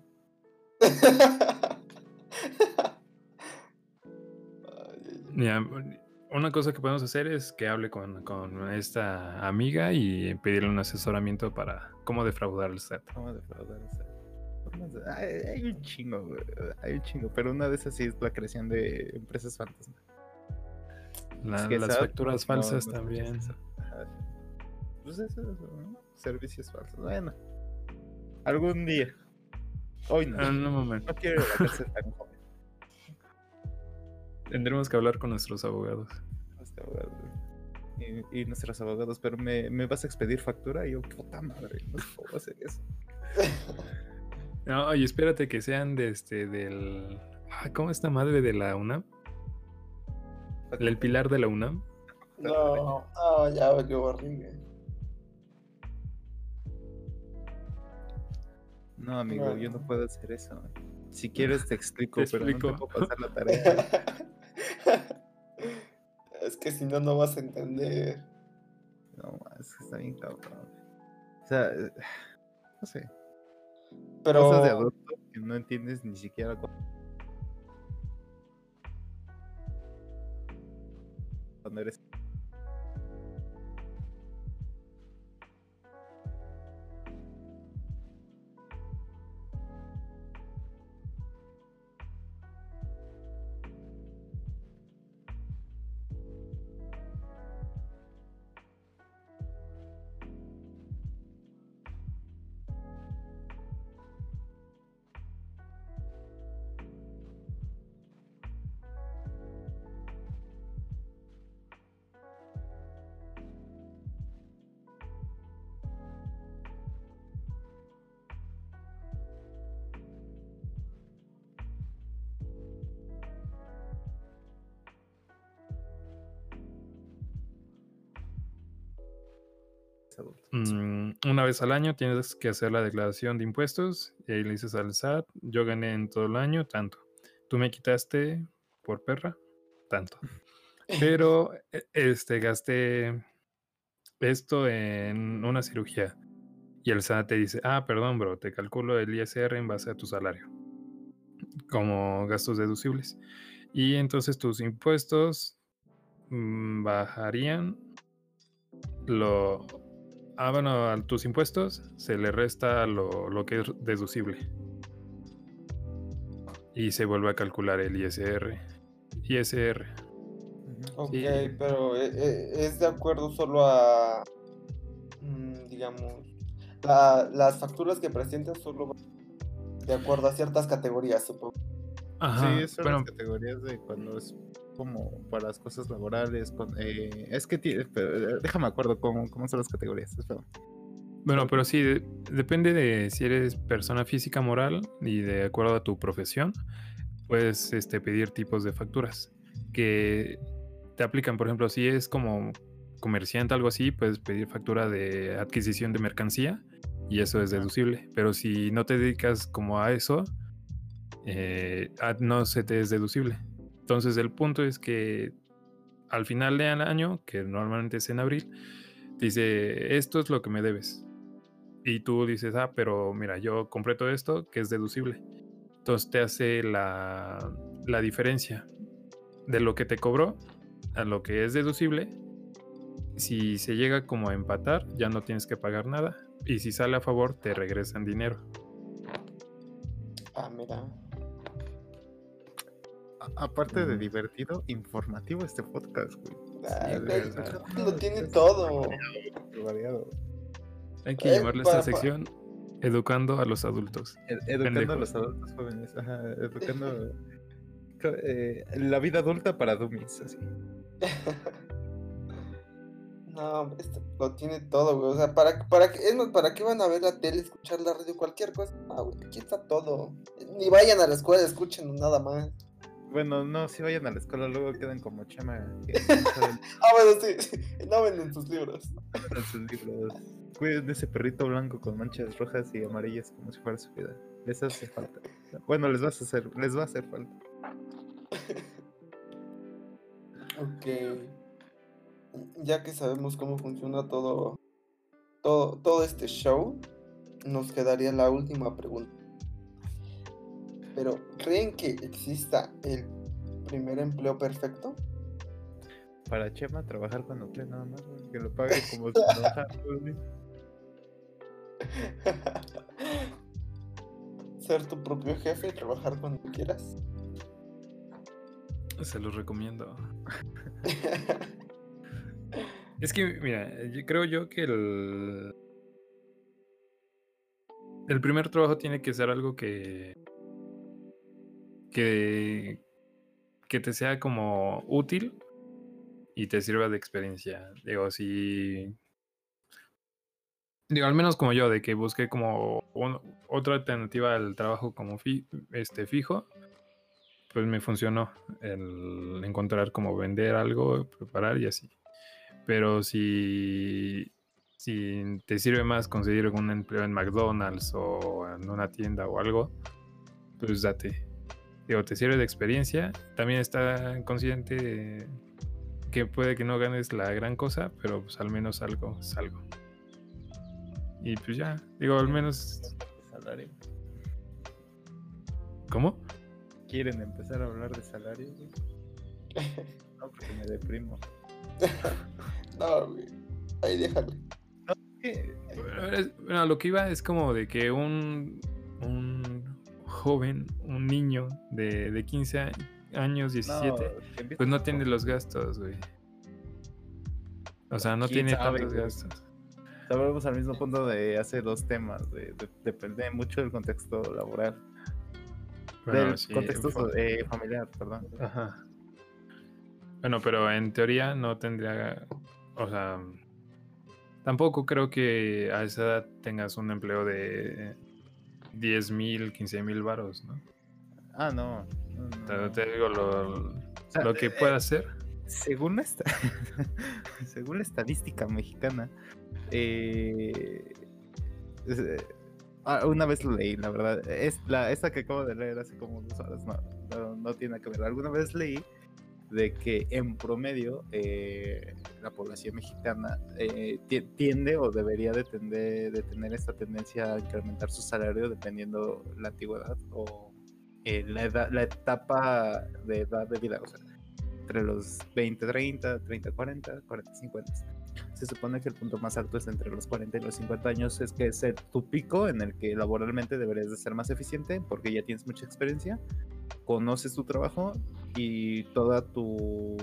Una cosa que podemos hacer es que hable con, con esta amiga y pedirle un asesoramiento para cómo defraudar el SAT. ¿Cómo defraudar el SAT? Formas de- Hay, hay un chingo, güey, Hay un chingo. Pero una de esas sí es la creación de empresas fantasma. La- Es que las SAT, facturas no, falsas no también. Pues eso, ¿no? Servicios falsos. Bueno. Algún día. Hoy no. Un momento. No quiero ir a la cárcel tan joven. Tendremos que hablar con nuestros abogados. Este. Y, y nuestros abogados, pero me, me vas a expedir factura y yo, puta madre, no puedo hacer eso. No, y espérate que sean de este, del. Ah, ¿Cómo esta madre de la UNAM? El pilar de la UNAM. No, ah, ya valió horrible. No, amigo, yo no No. puedo hacer eso. Si quieres te explico, Te pero no te puedo pasar la tarea. es que si no, no vas a entender. No, es que está bien cabrón. O sea, eh, no sé. Pero. Cosas de adulto que no entiendes ni siquiera cu- cuando eres. Una vez al año tienes que hacer la declaración de impuestos y ahí le dices al SAT, yo gané en todo el año tanto. Tú me quitaste por perra, tanto. Pero e- este gasté esto en una cirugía. Y el SAT te dice, ah, perdón, bro, te calculo el ISR en base a tu salario. Como gastos deducibles. Y entonces tus impuestos mm, bajarían lo ah bueno a tus impuestos se le resta lo, lo que es deducible y se vuelve a calcular el ISR ISR. Ok, Sí. pero eh, eh, es de acuerdo solo a. mm, digamos. la- las facturas que presentas solo de acuerdo a ciertas categorías, supongo. Ajá, sí, son bueno, las categorías de cuando es como para las cosas laborales. Eh, es que pero, eh, déjame acuerdo cómo, cómo son las categorías. bueno pero sí de- depende de si eres persona física moral y de acuerdo a tu profesión puedes este, pedir tipos de facturas que te aplican por ejemplo si es como comerciante algo así puedes pedir factura de adquisición de mercancía y eso es deducible. Pero si no te dedicas como a eso, eh, ah, no se te es deducible. Entonces el punto es que al final del año, que normalmente es en abril, dice, esto es lo que me debes. Y tú dices, ah, pero mira, yo compré todo esto que es deducible. Entonces te hace la, la diferencia de lo que te cobró a lo que es deducible. Si se llega como a empatar, ya no tienes que pagar nada. Y si sale a favor, te regresan dinero. Ah, mira. Aparte de divertido, informativo este podcast, güey. Ay, lo tiene Es todo. variado. Hay que Eh, llamarle a para- esta sección Educando a los adultos. Ed- educando a los adultos jóvenes. Ajá, educando. eh, la vida adulta para dummies, así. No, esto lo tiene todo, güey. O sea, ¿para, para, qué, es más, ¿para qué van a ver la tele, escuchar la radio, cualquier cosa? Ah, güey, aquí está todo. Ni vayan a la escuela, escuchen nada más. Bueno, no, si vayan a la escuela, luego quedan como chama Ah, bueno, sí. No venden sus libros. en sus libros. Cuiden de ese perrito blanco con manchas rojas y amarillas como si fuera su vida. Les hace falta. Bueno, les vas a hacer, les va a hacer falta. Ok. Ya que sabemos cómo funciona todo, todo, todo este show, nos quedaría la última pregunta. Pero, ¿creen que exista el primer empleo perfecto? para Chema trabajar cuando quiera nada más, que lo pague como si güey. Ser tu propio jefe, trabajar cuando quieras. Se los recomiendo. Es que, mira, yo creo yo que el. El primer trabajo tiene que ser algo que. Que. que te sea como útil y te sirva de experiencia. Digo, si. Digo, al menos como yo, de que busqué como otra alternativa al trabajo como fi- este, fijo, pues me funcionó el encontrar como vender algo, preparar y así. Pero si, si te sirve más conseguir un empleo en McDonald's o en una tienda o algo, pues date. Digo, te sirve de experiencia. También está consciente de que puede que no ganes la gran cosa, pero pues al menos algo es algo. Y pues ya, digo, al menos... Salario. ¿Cómo? ¿Quieren empezar a hablar de salario, güey? No, porque me deprimo. No, güey. Ahí déjale. ¿Qué? Bueno, bueno, lo que iba es como de que un, un joven, un niño de, de 15 a- años, 17, que empiece pues no tiene los gastos, güey. O sea, no ¿Quién tiene sabe, tantos güey? gastos. Volvemos al mismo punto de hace dos temas, de, de- depende mucho del contexto laboral, Bueno, del sí, contexto eh, familiar, perdón. Ajá. Bueno, pero en teoría no tendría, o sea, tampoco creo que a esa edad tengas un empleo de 10 mil, 15 mil varos, ¿no? Ah, no. no, Te, no. te digo lo, lo que eh, pueda hacer. Según esta- según la estadística mexicana, eh, eh, ah, una vez lo leí, la verdad. Es la, esta que acabo de leer hace como dos horas, no, no, no tiene que ver. Alguna vez leí de que en promedio eh, la población mexicana eh, ti- tiende o debería de, de tener esta tendencia a incrementar su salario dependiendo la antigüedad o eh, la, edad- la etapa de edad de vida. O sea, entre los 20, 30, 30, 40, 40, 50. Se supone que el punto más alto es entre los 40 y los 50 años, es que es tu pico en el que laboralmente deberías de ser más eficiente porque ya tienes mucha experiencia, conoces tu trabajo y toda tu...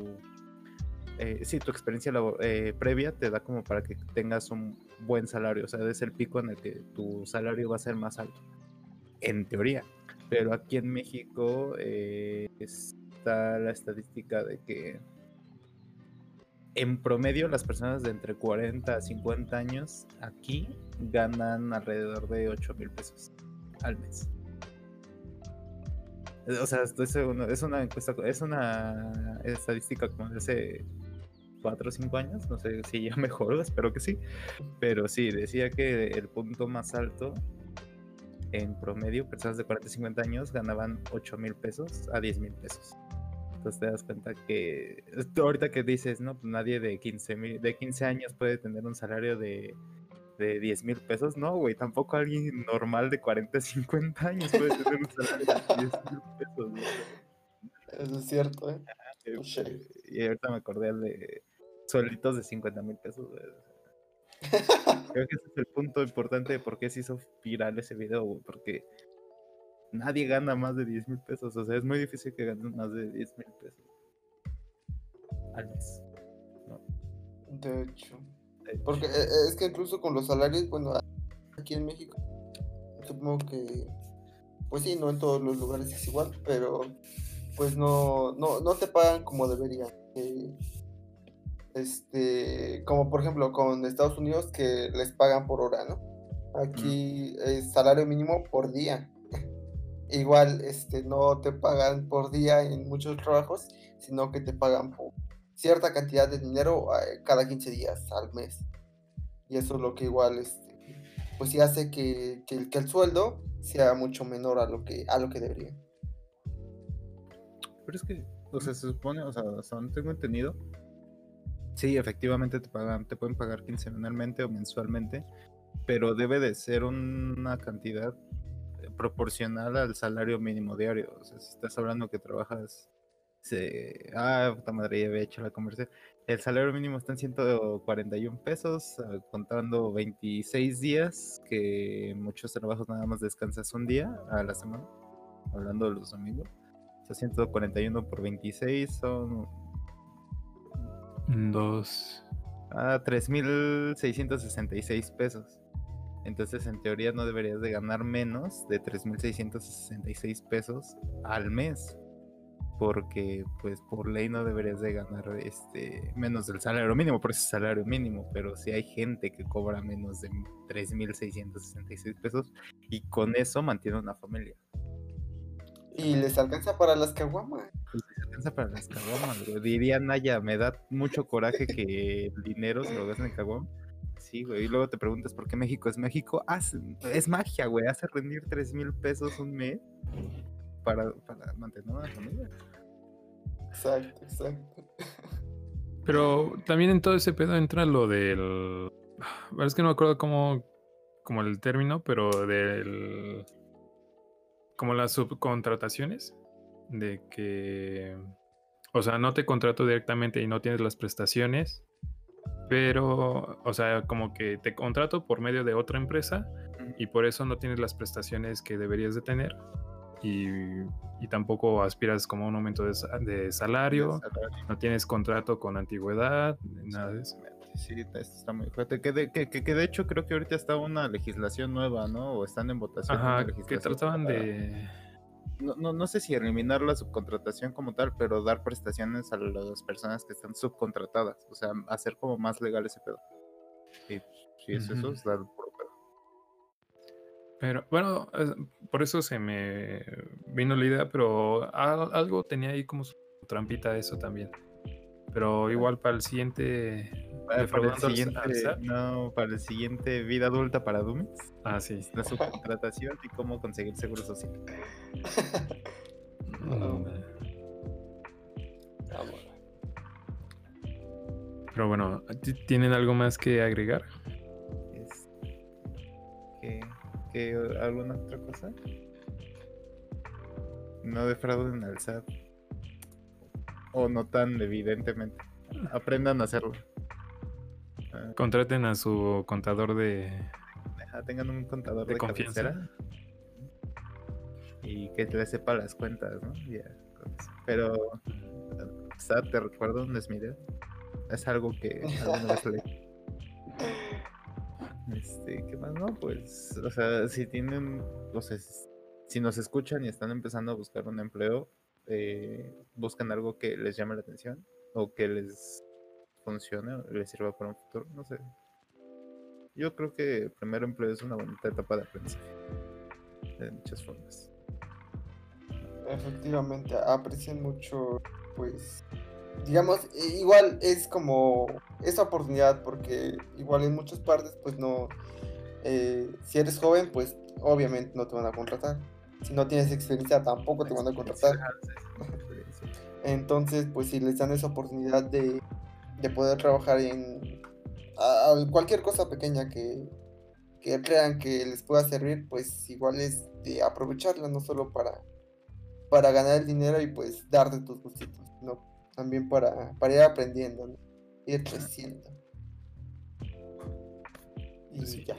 eh, sí, tu experiencia eh, previa te da como para que tengas un buen salario, o sea, es el pico en el que tu salario va a ser más alto, en teoría. Pero aquí en México eh, está la estadística de que en promedio las personas de entre 40 a 50 años aquí ganan alrededor de 8 mil pesos al mes. O sea, esto es una, es una encuesta, es una estadística como de hace 4 o 5 años, no sé si ya mejoró, espero que sí, pero sí, decía que el punto más alto en promedio, personas de 40 a 50 años ganaban 8 mil pesos a 10 mil pesos. Entonces te das cuenta que ahorita que dices, no, pues nadie de 15, mil- de 15 años puede tener un salario de, de 10 mil pesos. No, güey, tampoco alguien normal de 40 a 50 años puede tener un salario de 10 mil pesos. güey. Eso es cierto, ¿eh? Eh, Touché. Y ahorita me acordé de suelditos de 50 mil pesos. güey. Creo que ese es el punto importante de por qué se hizo viral ese video, güey, porque nadie gana más de 10 mil pesos. O sea, es muy difícil que ganen más de 10 mil pesos al mes. De hecho. Porque eh, es que incluso con los salarios, bueno, aquí en México, supongo que, pues sí, no en todos los lugares es igual, pero pues no, no, no te pagan como deberían. eh, este, como por ejemplo con Estados Unidos que les pagan por hora, ¿no? Aquí es salario mínimo por día. Igual, este, no te pagan por día en muchos trabajos, sino que te pagan por cierta cantidad de dinero eh, cada 15 días al mes. Y eso es lo que igual, este, pues sí hace que, el sueldo sea mucho menor a lo que, a lo que debería. Pero es que, o sea, se supone, o sea, hasta donde tengo entendido, sí, efectivamente te pagan, te pueden pagar quincenalmente o mensualmente, pero debe de ser una cantidad eh, proporcional al salario mínimo diario. O sea, si estás hablando que trabajas, se, ah, puta madre, ya había hecho la conversión. El salario mínimo está en 141 pesos, ah, contando 26 días, que en muchos trabajos nada más descansas un día a la semana, hablando de los domingos. O sea, 141 por 26 son Dos. a 3.666 pesos. Entonces, en teoría, no deberías de ganar menos de 3.666 pesos al mes. Porque, pues, por ley no deberías de ganar este menos del salario mínimo, por ese salario mínimo. Pero si hay gente que cobra menos de 3.666 pesos y con eso mantiene una familia. Y les alcanza para las caguamas. Les alcanza para las caguamas, güey. Diría Naya, me da mucho coraje que el dinero se lo gasten en caguam. Sí, güey. Y luego te preguntas por qué México es México. Hace- es magia, güey. Hace rendir 3 mil pesos un mes para, para mantener una familia. Exacto, exacto. Pero también en todo ese pedo entra lo del. Es que no me acuerdo cómo. Como el término, pero del. Como las subcontrataciones. De que. O sea, no te contrato directamente y no tienes las prestaciones. Pero, o sea, como que te contrato por medio de otra empresa y por eso no tienes las prestaciones que deberías de tener. Y, y tampoco aspiras como a un aumento de, sa- de salario, no tienes contrato con antigüedad, nada de eso. Sí, esto está muy fuerte. Que de, que, que- de hecho creo que ahorita está una legislación nueva, ¿no? O están en votación. Ajá, que trataban para- de... No, no, no sé si eliminar la subcontratación como tal, pero dar prestaciones a las personas que están subcontratadas. O sea, hacer como más legal ese pedo. Y si es eso, Ujú. es dar. Pero bueno, por eso se me vino la idea, pero al- algo tenía ahí como su trampita eso también. Pero igual para el siguiente... Para, para el siguiente, no, para el siguiente vida adulta para Dummies, Ah, sí. la subcontratación y cómo conseguir seguro social. Mm, Vamos. Pero bueno, ¿ti- ¿tienen algo más que agregar? ¿Qué, qué, ¿Alguna otra cosa? No defrauden al SAT. O no tan evidentemente. Aprendan a hacerlo. Ah, Contraten a su contador de... tengan un contador De de, confianza. cabecera. Y que le sepa las cuentas, ¿no? Pero, SAT, ¿te recuerdo un desmideo? Es algo que alguna vez leí. Este, ¿qué más? No, pues, o sea, si tienen, o sea, si nos escuchan y están empezando a buscar un empleo, eh, buscan algo que les llame la atención o que les funcione o les sirva para un futuro, no sé. Yo creo que el primer empleo es una bonita etapa de aprendizaje, de muchas formas. Efectivamente, aprecian mucho, pues, digamos, i- igual es como esa oportunidad, porque igual en muchas partes, pues no, eh, si eres joven, pues obviamente no te van a contratar. Si no tienes experiencia, tampoco te van a contratar. Entonces, pues si les dan esa oportunidad de, de poder trabajar en a- a cualquier cosa pequeña que, que crean que les pueda servir, pues igual es de aprovecharla, no solo para, para ganar el dinero y pues darte tus gustitos, sino también para, para ir aprendiendo, ¿no? Ir creciendo. Y Sí. ya.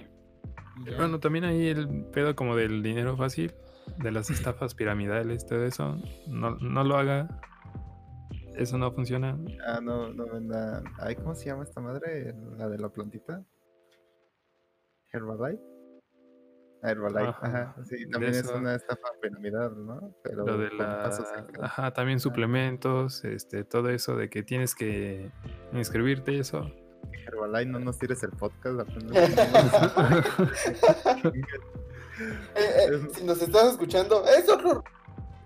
Bueno, también ahí el pedo como del dinero fácil, de las estafas piramidales, todo eso, no, no lo haga. Eso no funciona. Ah, no, no vendan. Ay, ¿cómo se llama esta madre? La de la plantita. Herbalife. Herbalife, Ajá, ajá. Sí, también es una estafa piramidal, ¿no? Pero Lo de la... Ajá, también suplementos, este, todo eso de que tienes que inscribirte y eso. Herbalife, no nos tires el podcast. Eh, eh, si nos estás escuchando, es otro.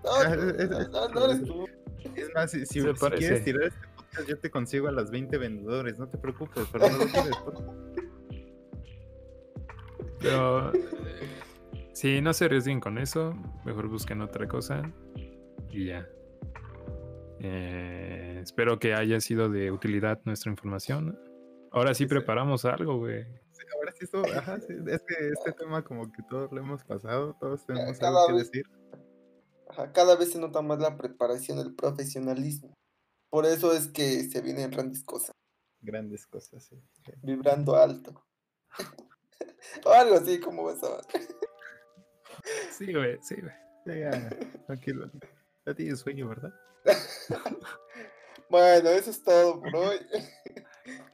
No, Ah, no, no, no eres tú. Es más, si, si- quieres tirar este podcast, yo te consigo a las 20 vendedores. No te preocupes, pero no lo favor. Pero si no se arriesguen con eso, mejor busquen otra cosa y ya. Eh, espero que haya sido de utilidad nuestra información. Ahora sí Sí. preparamos algo, güey. Sí, ahora sí, esto, ajá, sí, es que este tema como que todos lo hemos pasado, todos tenemos cada algo que vez- decir. Ajá, cada vez se nota más la preparación, el profesionalismo. Por eso es que se vienen grandes cosas, Grandes cosas, sí. sí. vibrando alto. o algo así como eso. Sí, güey, sí, güey. Ya, ya, tranquilo. Ya tienes sueño, ¿verdad? Bueno, eso es todo por hoy.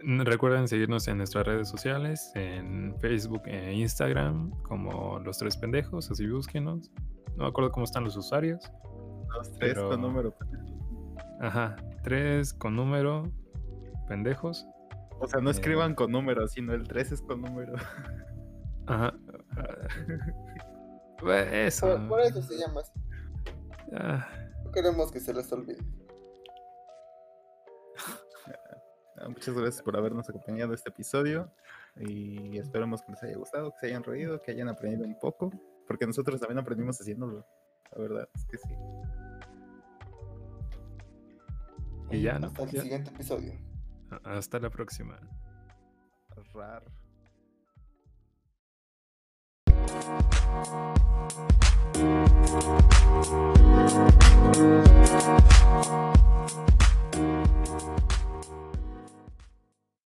N- Recuerden seguirnos en nuestras redes sociales, en Facebook e Instagram, como Los Tres Pendejos, así búsquenos. No me acuerdo cómo están los usuarios. Dos, tres Pero- con número. Ajá, tres con número, pendejos. O sea, no Eh. escriban con número, sino el 3 es con número. Ajá. Eso. Por, por eso se llama así. Ah, No queremos que se les olvide. Ah, Muchas gracias por habernos acompañado este episodio y esperamos que les haya gustado, que se hayan reído, que hayan aprendido un poco, porque nosotros también aprendimos haciéndolo. La verdad es que sí. Y ya, ¿no? Hasta el Ya. siguiente episodio. hasta la próxima. Rar. Thank you.